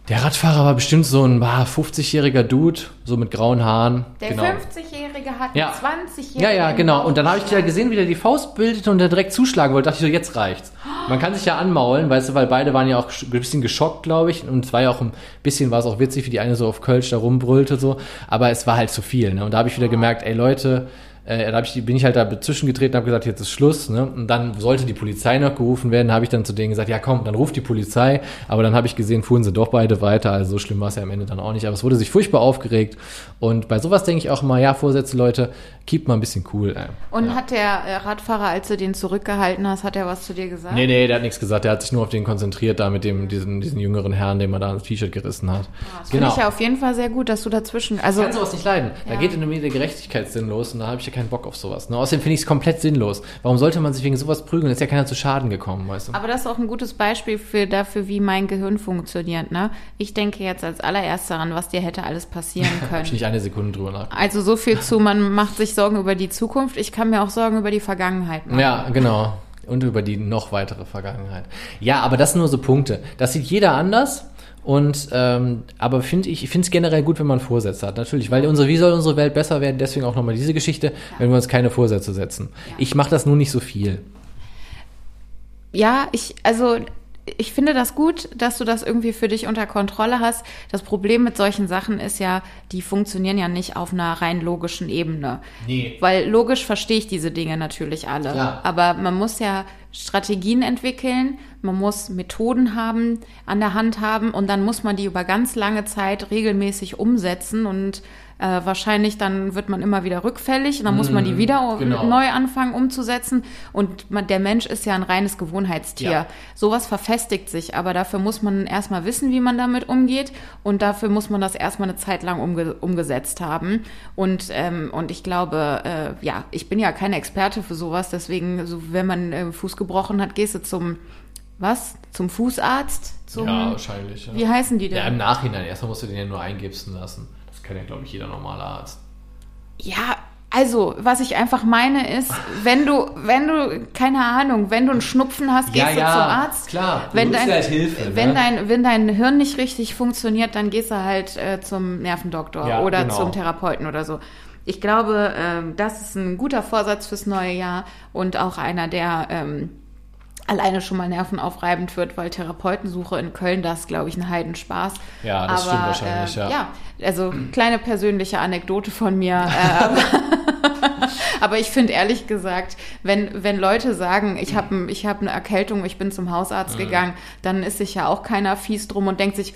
Der Radfahrer war bestimmt so ein ah, 50-jähriger Dude, so mit grauen Haaren. Der genau. 50-Jährige hat Ja. einen 20-Jährigen. Ja, ja, genau. Und dann habe ich ja gesehen, wie der die Faust bildete und der direkt zuschlagen wollte. Dachte ich so, jetzt reicht's. Man kann sich ja anmaulen, weißt du, weil beide waren ja auch ein bisschen geschockt, glaube ich. Und es war ja auch ein bisschen, war es auch witzig, wie die eine so auf Kölsch da rumbrüllte so. Aber es war halt zu viel. Ne? Und da habe ich wieder gemerkt, ey Leute, Äh, da ich, bin ich halt da zwischengetreten und habe gesagt, jetzt ist Schluss. Ne? Und dann sollte die Polizei noch gerufen werden. habe ich dann zu denen gesagt, ja komm, dann ruft die Polizei. Aber dann habe ich gesehen, fuhren sie doch beide weiter. Also so schlimm war es ja am Ende dann auch nicht. Aber es wurde sich furchtbar aufgeregt. Und bei sowas denke ich auch immer, ja, Vorsätze, Leute, keep mal ein bisschen cool. Ey. Und ja. hat der äh, Radfahrer, als du den zurückgehalten hast, hat er was zu dir gesagt? Nee, nee, der hat nichts gesagt. Der hat sich nur auf den konzentriert, da mit dem, diesen, diesen jüngeren Herrn, dem er da ein T-Shirt gerissen hat. Ah, das finde ich ja auf jeden Fall sehr gut, dass du dazwischen. Also, ich kann sowas nicht leiden. Da Ja. geht in mir der Gerechtigkeitssinn los und da habe ich ja keinen Bock auf sowas. Ne? Außerdem finde ich es komplett sinnlos. Warum sollte man sich wegen sowas prügeln? Ist ja keiner zu Schaden gekommen, weißt du? aber das ist auch ein gutes Beispiel für dafür, wie mein Gehirn funktioniert. Ne? Ich denke jetzt als allererstes daran, was dir hätte alles passieren Hab ich können. nicht eine Sekunde drüber nach. Also so viel zu, man macht sich Sorgen über die Zukunft. Ich kann mir auch Sorgen über die Vergangenheit machen. Ja, genau. Und über die noch weitere Vergangenheit. Ja, aber das sind nur so Punkte. Das sieht jeder anders. Und ähm, aber finde ich, ich finde es generell gut, wenn man Vorsätze hat, natürlich, weil unsere, wie soll unsere Welt besser werden? Deswegen auch nochmal diese Geschichte, wenn wir uns keine Vorsätze setzen. Ich mache das nur nicht so viel. Ja, ich, also ich finde das gut, dass du das irgendwie für dich unter Kontrolle hast. Das Problem mit solchen Sachen ist ja, die funktionieren ja nicht auf einer rein logischen Ebene. Nee. Weil logisch verstehe ich diese Dinge natürlich alle. Klar. Aber man muss ja Strategien entwickeln, man muss Methoden haben, an der Hand haben und dann muss man die über ganz lange Zeit regelmäßig umsetzen und äh, wahrscheinlich dann wird man immer wieder rückfällig und dann muss man die wieder genau. neu anfangen umzusetzen und man, der Mensch ist ja ein reines Gewohnheitstier. Ja. Sowas verfestigt sich, aber dafür muss man erstmal wissen, wie man damit umgeht und dafür muss man das erstmal eine Zeit lang umge umgesetzt haben. Und, ähm, und ich glaube, äh, ja, ich bin ja keine Experte für sowas, deswegen, so, wenn man äh, Fuß gebrochen hat, gehst du zum, was? Zum Fußarzt? Zum, ja, wahrscheinlich. Ja. Wie heißen die denn? Ja, im Nachhinein. Erstmal musst du den ja nur eingipsen lassen. Kann ja, glaube ich, jeder normale Arzt. Ja, also, was ich einfach meine ist, wenn du, wenn du, keine Ahnung, wenn du einen Schnupfen hast, Ja, gehst ja, du zum Arzt. klar. Wenn dein, halt Hilfe, wenn, ne? dein, wenn dein Hirn nicht richtig funktioniert, dann gehst du halt äh, zum Nervendoktor Ja, oder genau. zum Therapeuten oder so. Ich glaube, ähm, das ist ein guter Vorsatz fürs neue Jahr und auch einer, der ähm, alleine schon mal nervenaufreibend wird, weil Therapeutensuche in Köln, das ist, glaube ich, ein Heidenspaß. Ja, das stimmt wahrscheinlich, äh, ja. ja, also kleine persönliche Anekdote von mir. Äh, aber, aber ich finde ehrlich gesagt, wenn, wenn Leute sagen, ich habe ich hab eine Erkältung, ich bin zum Hausarzt gegangen, dann ist sich ja auch keiner fies drum und denkt sich,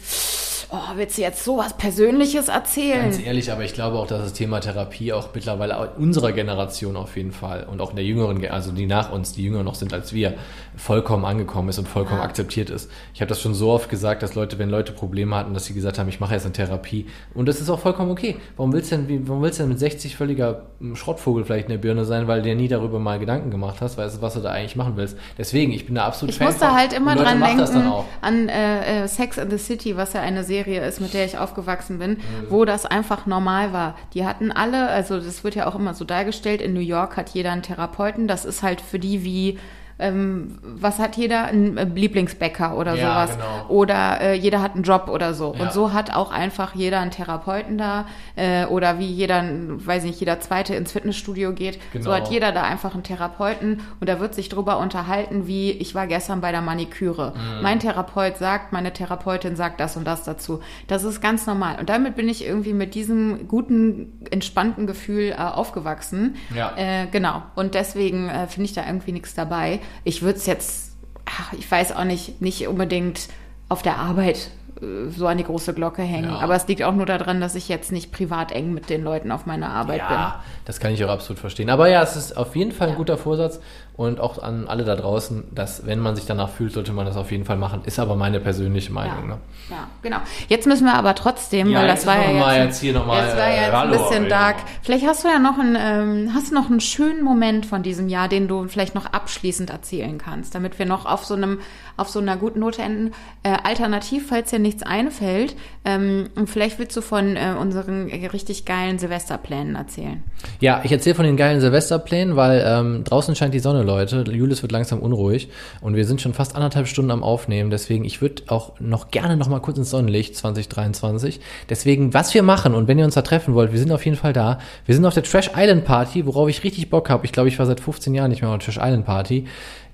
oh, willst du jetzt sowas Persönliches erzählen? Ganz ehrlich, aber ich glaube auch, dass das Thema Therapie auch mittlerweile in unserer Generation auf jeden Fall und auch in der jüngeren, Ge- also die nach uns, die jünger noch sind als wir, vollkommen angekommen ist und vollkommen akzeptiert ist. Ich habe das schon so oft gesagt, dass Leute, wenn Leute Probleme hatten, dass sie gesagt haben, ich mache jetzt eine Therapie und das ist auch vollkommen okay. Warum willst du denn, warum willst du denn mit 60 völliger mm, Schrottvogel vielleicht in der Birne sein, weil du dir nie darüber mal Gedanken gemacht hast, weißt du, was du da eigentlich machen willst. Deswegen, ich bin da absolut Ich Fan musste von. halt immer dran denken an äh, äh, Sex in the City, was ja eine Serie ist, mit der ich aufgewachsen bin, wo das einfach normal war. Die hatten alle, also das wird ja auch immer so dargestellt, in New York hat jeder einen Therapeuten. Das ist halt für die wie ähm, was hat jeder? Ein äh, Lieblingsbäcker oder Ja, sowas. genau. Oder äh, jeder hat einen Job oder so. Ja. Und so hat auch einfach jeder einen Therapeuten da. Äh, oder wie jeder, weiß nicht, jeder Zweite ins Fitnessstudio geht. So Genau. hat jeder da einfach einen Therapeuten und da wird sich drüber unterhalten, wie ich war gestern bei der Maniküre. Mhm. Mein Therapeut sagt, meine Therapeutin sagt das und das dazu. Das ist ganz normal. Und damit bin ich irgendwie mit diesem guten, entspannten Gefühl äh, aufgewachsen. Ja. Äh, genau. Und deswegen äh, finde ich da irgendwie nichts dabei. Ich würde es jetzt, ach, ich weiß auch nicht, nicht unbedingt auf der Arbeit äh, so an die große Glocke hängen. Ja. Aber es liegt auch nur daran, dass ich jetzt nicht privat eng mit den Leuten auf meiner Arbeit bin. Ja, das kann ich auch absolut verstehen. Aber ja, es ist auf jeden Fall ein guter Vorsatz und auch an alle da draußen, dass wenn man sich danach fühlt, sollte man das auf jeden Fall machen. Ist aber meine persönliche Meinung. Ja, Ne? ja, genau. Jetzt müssen wir aber trotzdem, Ja, weil jetzt das war ja mal jetzt, jetzt hier noch mal, das war ja äh, jetzt ein bisschen dark. Vielleicht hast du ja noch einen, ähm, hast du noch einen schönen Moment von diesem Jahr, den du vielleicht noch abschließend erzählen kannst, damit wir noch auf so einem, auf so einer guten Note enden. Äh, alternativ, falls dir nichts einfällt, ähm, vielleicht willst du von äh, unseren richtig geilen Silvesterplänen erzählen. Ja, ich erzähle von den geilen Silvesterplänen, weil ähm, draußen scheint die Sonne, Leute. Julius wird langsam unruhig und wir sind schon fast anderthalb Stunden am Aufnehmen. Deswegen, ich würde auch noch gerne noch mal kurz ins Sonnenlicht 2023. Deswegen, was wir machen und wenn ihr uns da treffen wollt, wir sind auf jeden Fall da. Wir sind auf der Trash Island Party, worauf ich richtig Bock habe. Ich glaube, ich war seit 15 Jahren nicht mehr auf der Trash Island Party.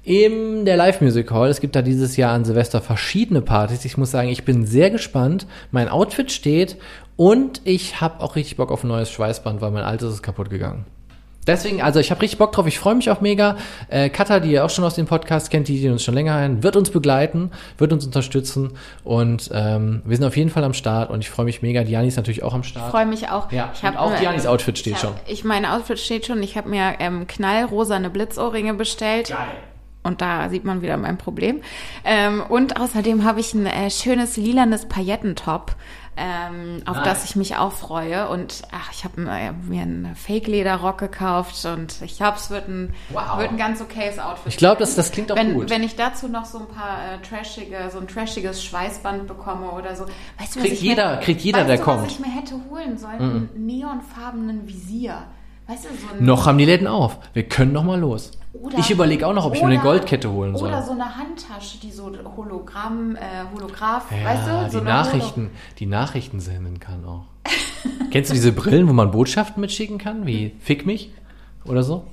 In der Live Music Hall. Es gibt da dieses Jahr an Silvester verschiedene Partys. Ich muss sagen, ich bin sehr gespannt. Mein Outfit steht und ich habe auch richtig Bock auf ein neues Schweißband, weil mein altes ist kaputt gegangen. Deswegen, also ich habe richtig Bock drauf, ich freue mich auch mega. Äh, Katha, die ihr auch schon aus dem Podcast kennt, die, die uns schon länger hören, wird uns begleiten, wird uns unterstützen und ähm, wir sind auf jeden Fall am Start und ich freue mich mega. Diani ist natürlich auch am Ich Start. freue mich auch. Ja, ich hab auch mir- Dianis Outfit steht ich schon. Hab, ich mein Outfit steht schon. Ich habe mir ähm, knallrosane Blitzohrringe bestellt. Und da sieht man wieder mein Problem. Ähm, und außerdem habe ich ein äh, schönes lilanes Paillettentop, ähm, auf Nice. das ich mich auch freue. Und ach, ich habe äh, mir einen Fake-Lederrock gekauft und ich glaube, es wird ein, Wow. wird ein ganz okayes Outfit. Ich glaube, das, das klingt auch wenn, gut. wenn ich dazu noch so ein paar äh, trashige, so ein trashiges Schweißband bekomme oder so. Weißt du, was Kriegt ich jeder- mir, kriegt jeder, der du, kommt. Was ich mir hätte holen sollen? Einen neonfarbenen Visier. Weißt du, so noch haben die Läden auf. Wir können noch mal los. oder- ich überlege auch noch, ob ich mir eine oder- Goldkette holen soll. Oder so eine Handtasche, die so Hologramm, äh, Holograph, Ja, weißt du? So die Nachrichten, die Nachrichten senden kann auch. Kennst du diese Brillen, wo man Botschaften mitschicken kann, wie Fick mich oder so?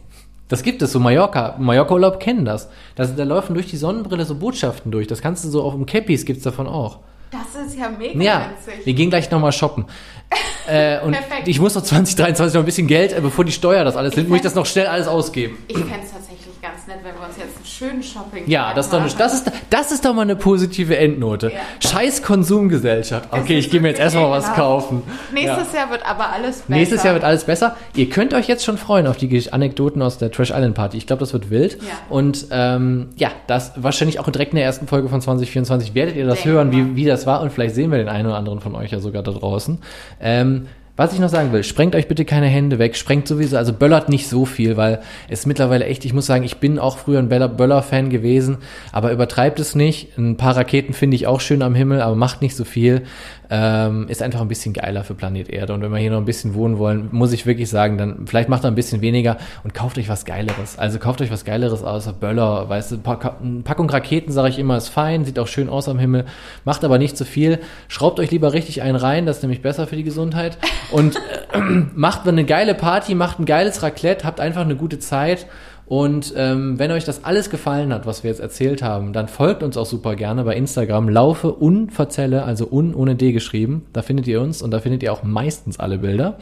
Das gibt es, so Mallorca. Mallorca-Urlaub kennen das. das. Da laufen durch die Sonnenbrille so Botschaften durch. Das kannst du so auf dem Cappies gibt's davon auch. Das ist ja mega Ja, witzig. wir gehen gleich nochmal shoppen. äh, und Perfekt. ich muss noch 2023 noch ein bisschen Geld, äh, bevor die Steuer das alles nimmt, muss ich das noch schnell alles ausgeben. Ich fände es tatsächlich ganz nett, wenn wir uns jetzt einen schönen shopping Ja, das ist, doch eine, das, ist, das ist doch mal eine positive Endnote. Ja. Scheiß Konsumgesellschaft. Okay, ich gehe mir jetzt erstmal was kaufen. Nächstes Jahr wird aber alles besser. Nächstes Jahr wird alles besser. Ihr könnt euch jetzt schon freuen auf die Anekdoten aus der Trash Island Party. Ich glaube, das wird wild. Ja. Und ähm, ja, das wahrscheinlich auch direkt in der ersten Folge von 2024 werdet ihr das Denke hören, mal. wie, wie das war. Und vielleicht sehen wir den einen oder anderen von euch ja sogar da draußen. Ähm, was ich noch sagen will, sprengt euch bitte keine Hände weg, sprengt sowieso, also böllert nicht so viel, weil es mittlerweile echt, ich muss sagen, ich bin auch früher ein Böller- Böller-Fan gewesen, aber übertreibt es nicht. Ein paar Raketen finde ich auch schön am Himmel, aber macht nicht so viel. Ähm, ist einfach ein bisschen geiler für Planet Erde. Und wenn wir hier noch ein bisschen wohnen wollen, muss ich wirklich sagen, dann vielleicht macht er ein bisschen weniger und kauft euch was Geileres. Also kauft euch was Geileres außer Böller, weißt du, Packung Raketen, sage ich immer, ist fein, sieht auch schön aus am Himmel, macht aber nicht zu viel. Schraubt euch lieber richtig einen rein, das ist nämlich besser für die Gesundheit. Und äh, macht eine geile Party, macht ein geiles Raclette, habt einfach eine gute Zeit. Und ähm, wenn euch das alles gefallen hat, was wir jetzt erzählt haben, dann folgt uns auch super gerne bei Instagram. Laufe unverzelle, also un ohne D geschrieben. Da findet ihr uns und da findet ihr auch meistens alle Bilder.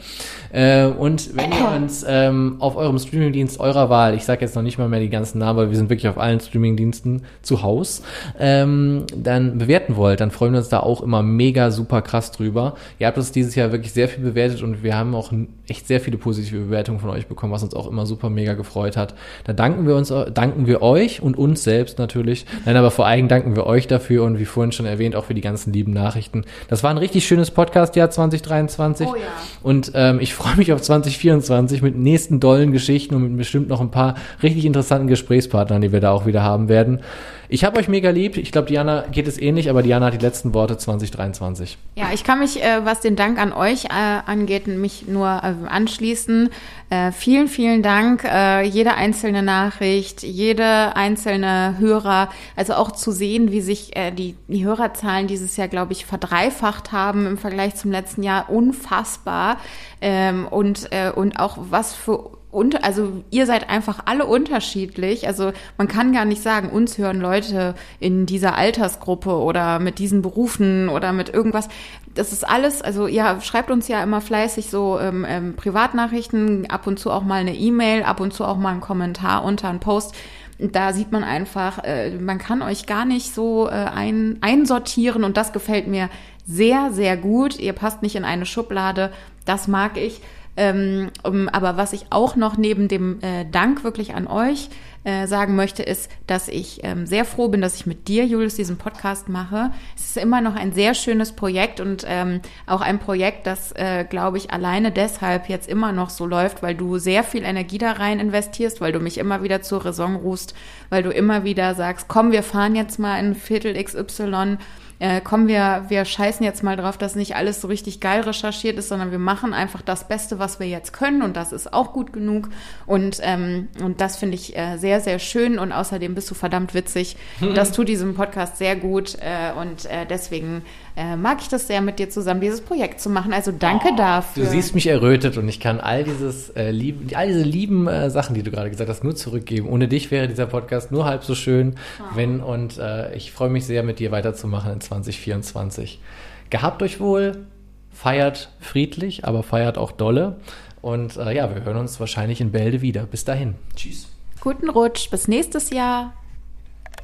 Äh, und wenn ihr uns ähm, auf eurem Streamingdienst eurer Wahl, ich sage jetzt noch nicht mal mehr die ganzen Namen, weil wir sind wirklich auf allen Streamingdiensten zu Haus, ähm, dann bewerten wollt, dann freuen wir uns da auch immer mega super krass drüber. Ihr habt uns dieses Jahr wirklich sehr viel bewertet und wir haben auch echt sehr viele positive Bewertungen von euch bekommen, was uns auch immer super mega gefreut hat. Da danken wir uns, danken wir euch und uns selbst natürlich. Nein, aber vor allem danken wir euch dafür und wie vorhin schon erwähnt, auch für die ganzen lieben Nachrichten. Das war ein richtig schönes Podcast-Jahr 2023. Oh ja. Und ähm, ich freue mich auf 2024 mit nächsten dollen Geschichten und mit bestimmt noch ein paar richtig interessanten Gesprächspartnern, die wir da auch wieder haben werden. Ich habe euch mega lieb. Ich glaube, Diana geht es ähnlich, aber Diana hat die letzten Worte 2023. Ja, ich kann mich, äh, was den Dank an euch äh, angeht, mich nur äh, anschließen. Äh, vielen, vielen Dank. Äh, jede einzelne Nachricht, jede einzelne Hörer, also auch zu sehen, wie sich äh, die, die Hörerzahlen dieses Jahr, glaube ich, verdreifacht haben im Vergleich zum letzten Jahr. Unfassbar. Ähm, und, äh, und auch was für und also ihr seid einfach alle unterschiedlich. Also man kann gar nicht sagen, uns hören Leute in dieser Altersgruppe oder mit diesen Berufen oder mit irgendwas. Das ist alles, also ihr schreibt uns ja immer fleißig so ähm, ähm, Privatnachrichten, ab und zu auch mal eine E-Mail, ab und zu auch mal einen Kommentar unter einen Post. Da sieht man einfach, äh, man kann euch gar nicht so äh, ein, einsortieren und das gefällt mir sehr, sehr gut. Ihr passt nicht in eine Schublade, das mag ich. Ähm, aber was ich auch noch neben dem äh, Dank wirklich an euch äh, sagen möchte, ist, dass ich ähm, sehr froh bin, dass ich mit dir, Julius, diesen Podcast mache. Es ist immer noch ein sehr schönes Projekt und ähm, auch ein Projekt, das, äh, glaube ich, alleine deshalb jetzt immer noch so läuft, weil du sehr viel Energie da rein investierst, weil du mich immer wieder zur Raison rufst, weil du immer wieder sagst, komm, wir fahren jetzt mal in Viertel XY äh, komm, wir, wir scheißen jetzt mal drauf, dass nicht alles so richtig geil recherchiert ist, sondern wir machen einfach das Beste, was wir jetzt können und das ist auch gut genug. Und, ähm, und das finde ich äh, sehr, sehr schön und außerdem bist du verdammt witzig. Das tut diesem Podcast sehr gut äh, und äh, deswegen äh, mag ich das sehr, mit dir zusammen dieses Projekt zu machen. Also danke dafür. Du siehst mich errötet und ich kann all dieses äh, lieb, all diese lieben äh, Sachen, die du gerade gesagt hast, nur zurückgeben. Ohne dich wäre dieser Podcast nur halb so schön, wenn und äh, ich freue mich sehr, mit dir weiterzumachen in 2024. Gehabt euch wohl, feiert friedlich, aber feiert auch dolle. Und äh, ja, wir hören uns wahrscheinlich in Bälde wieder. Bis dahin. Tschüss. Guten Rutsch, bis nächstes Jahr.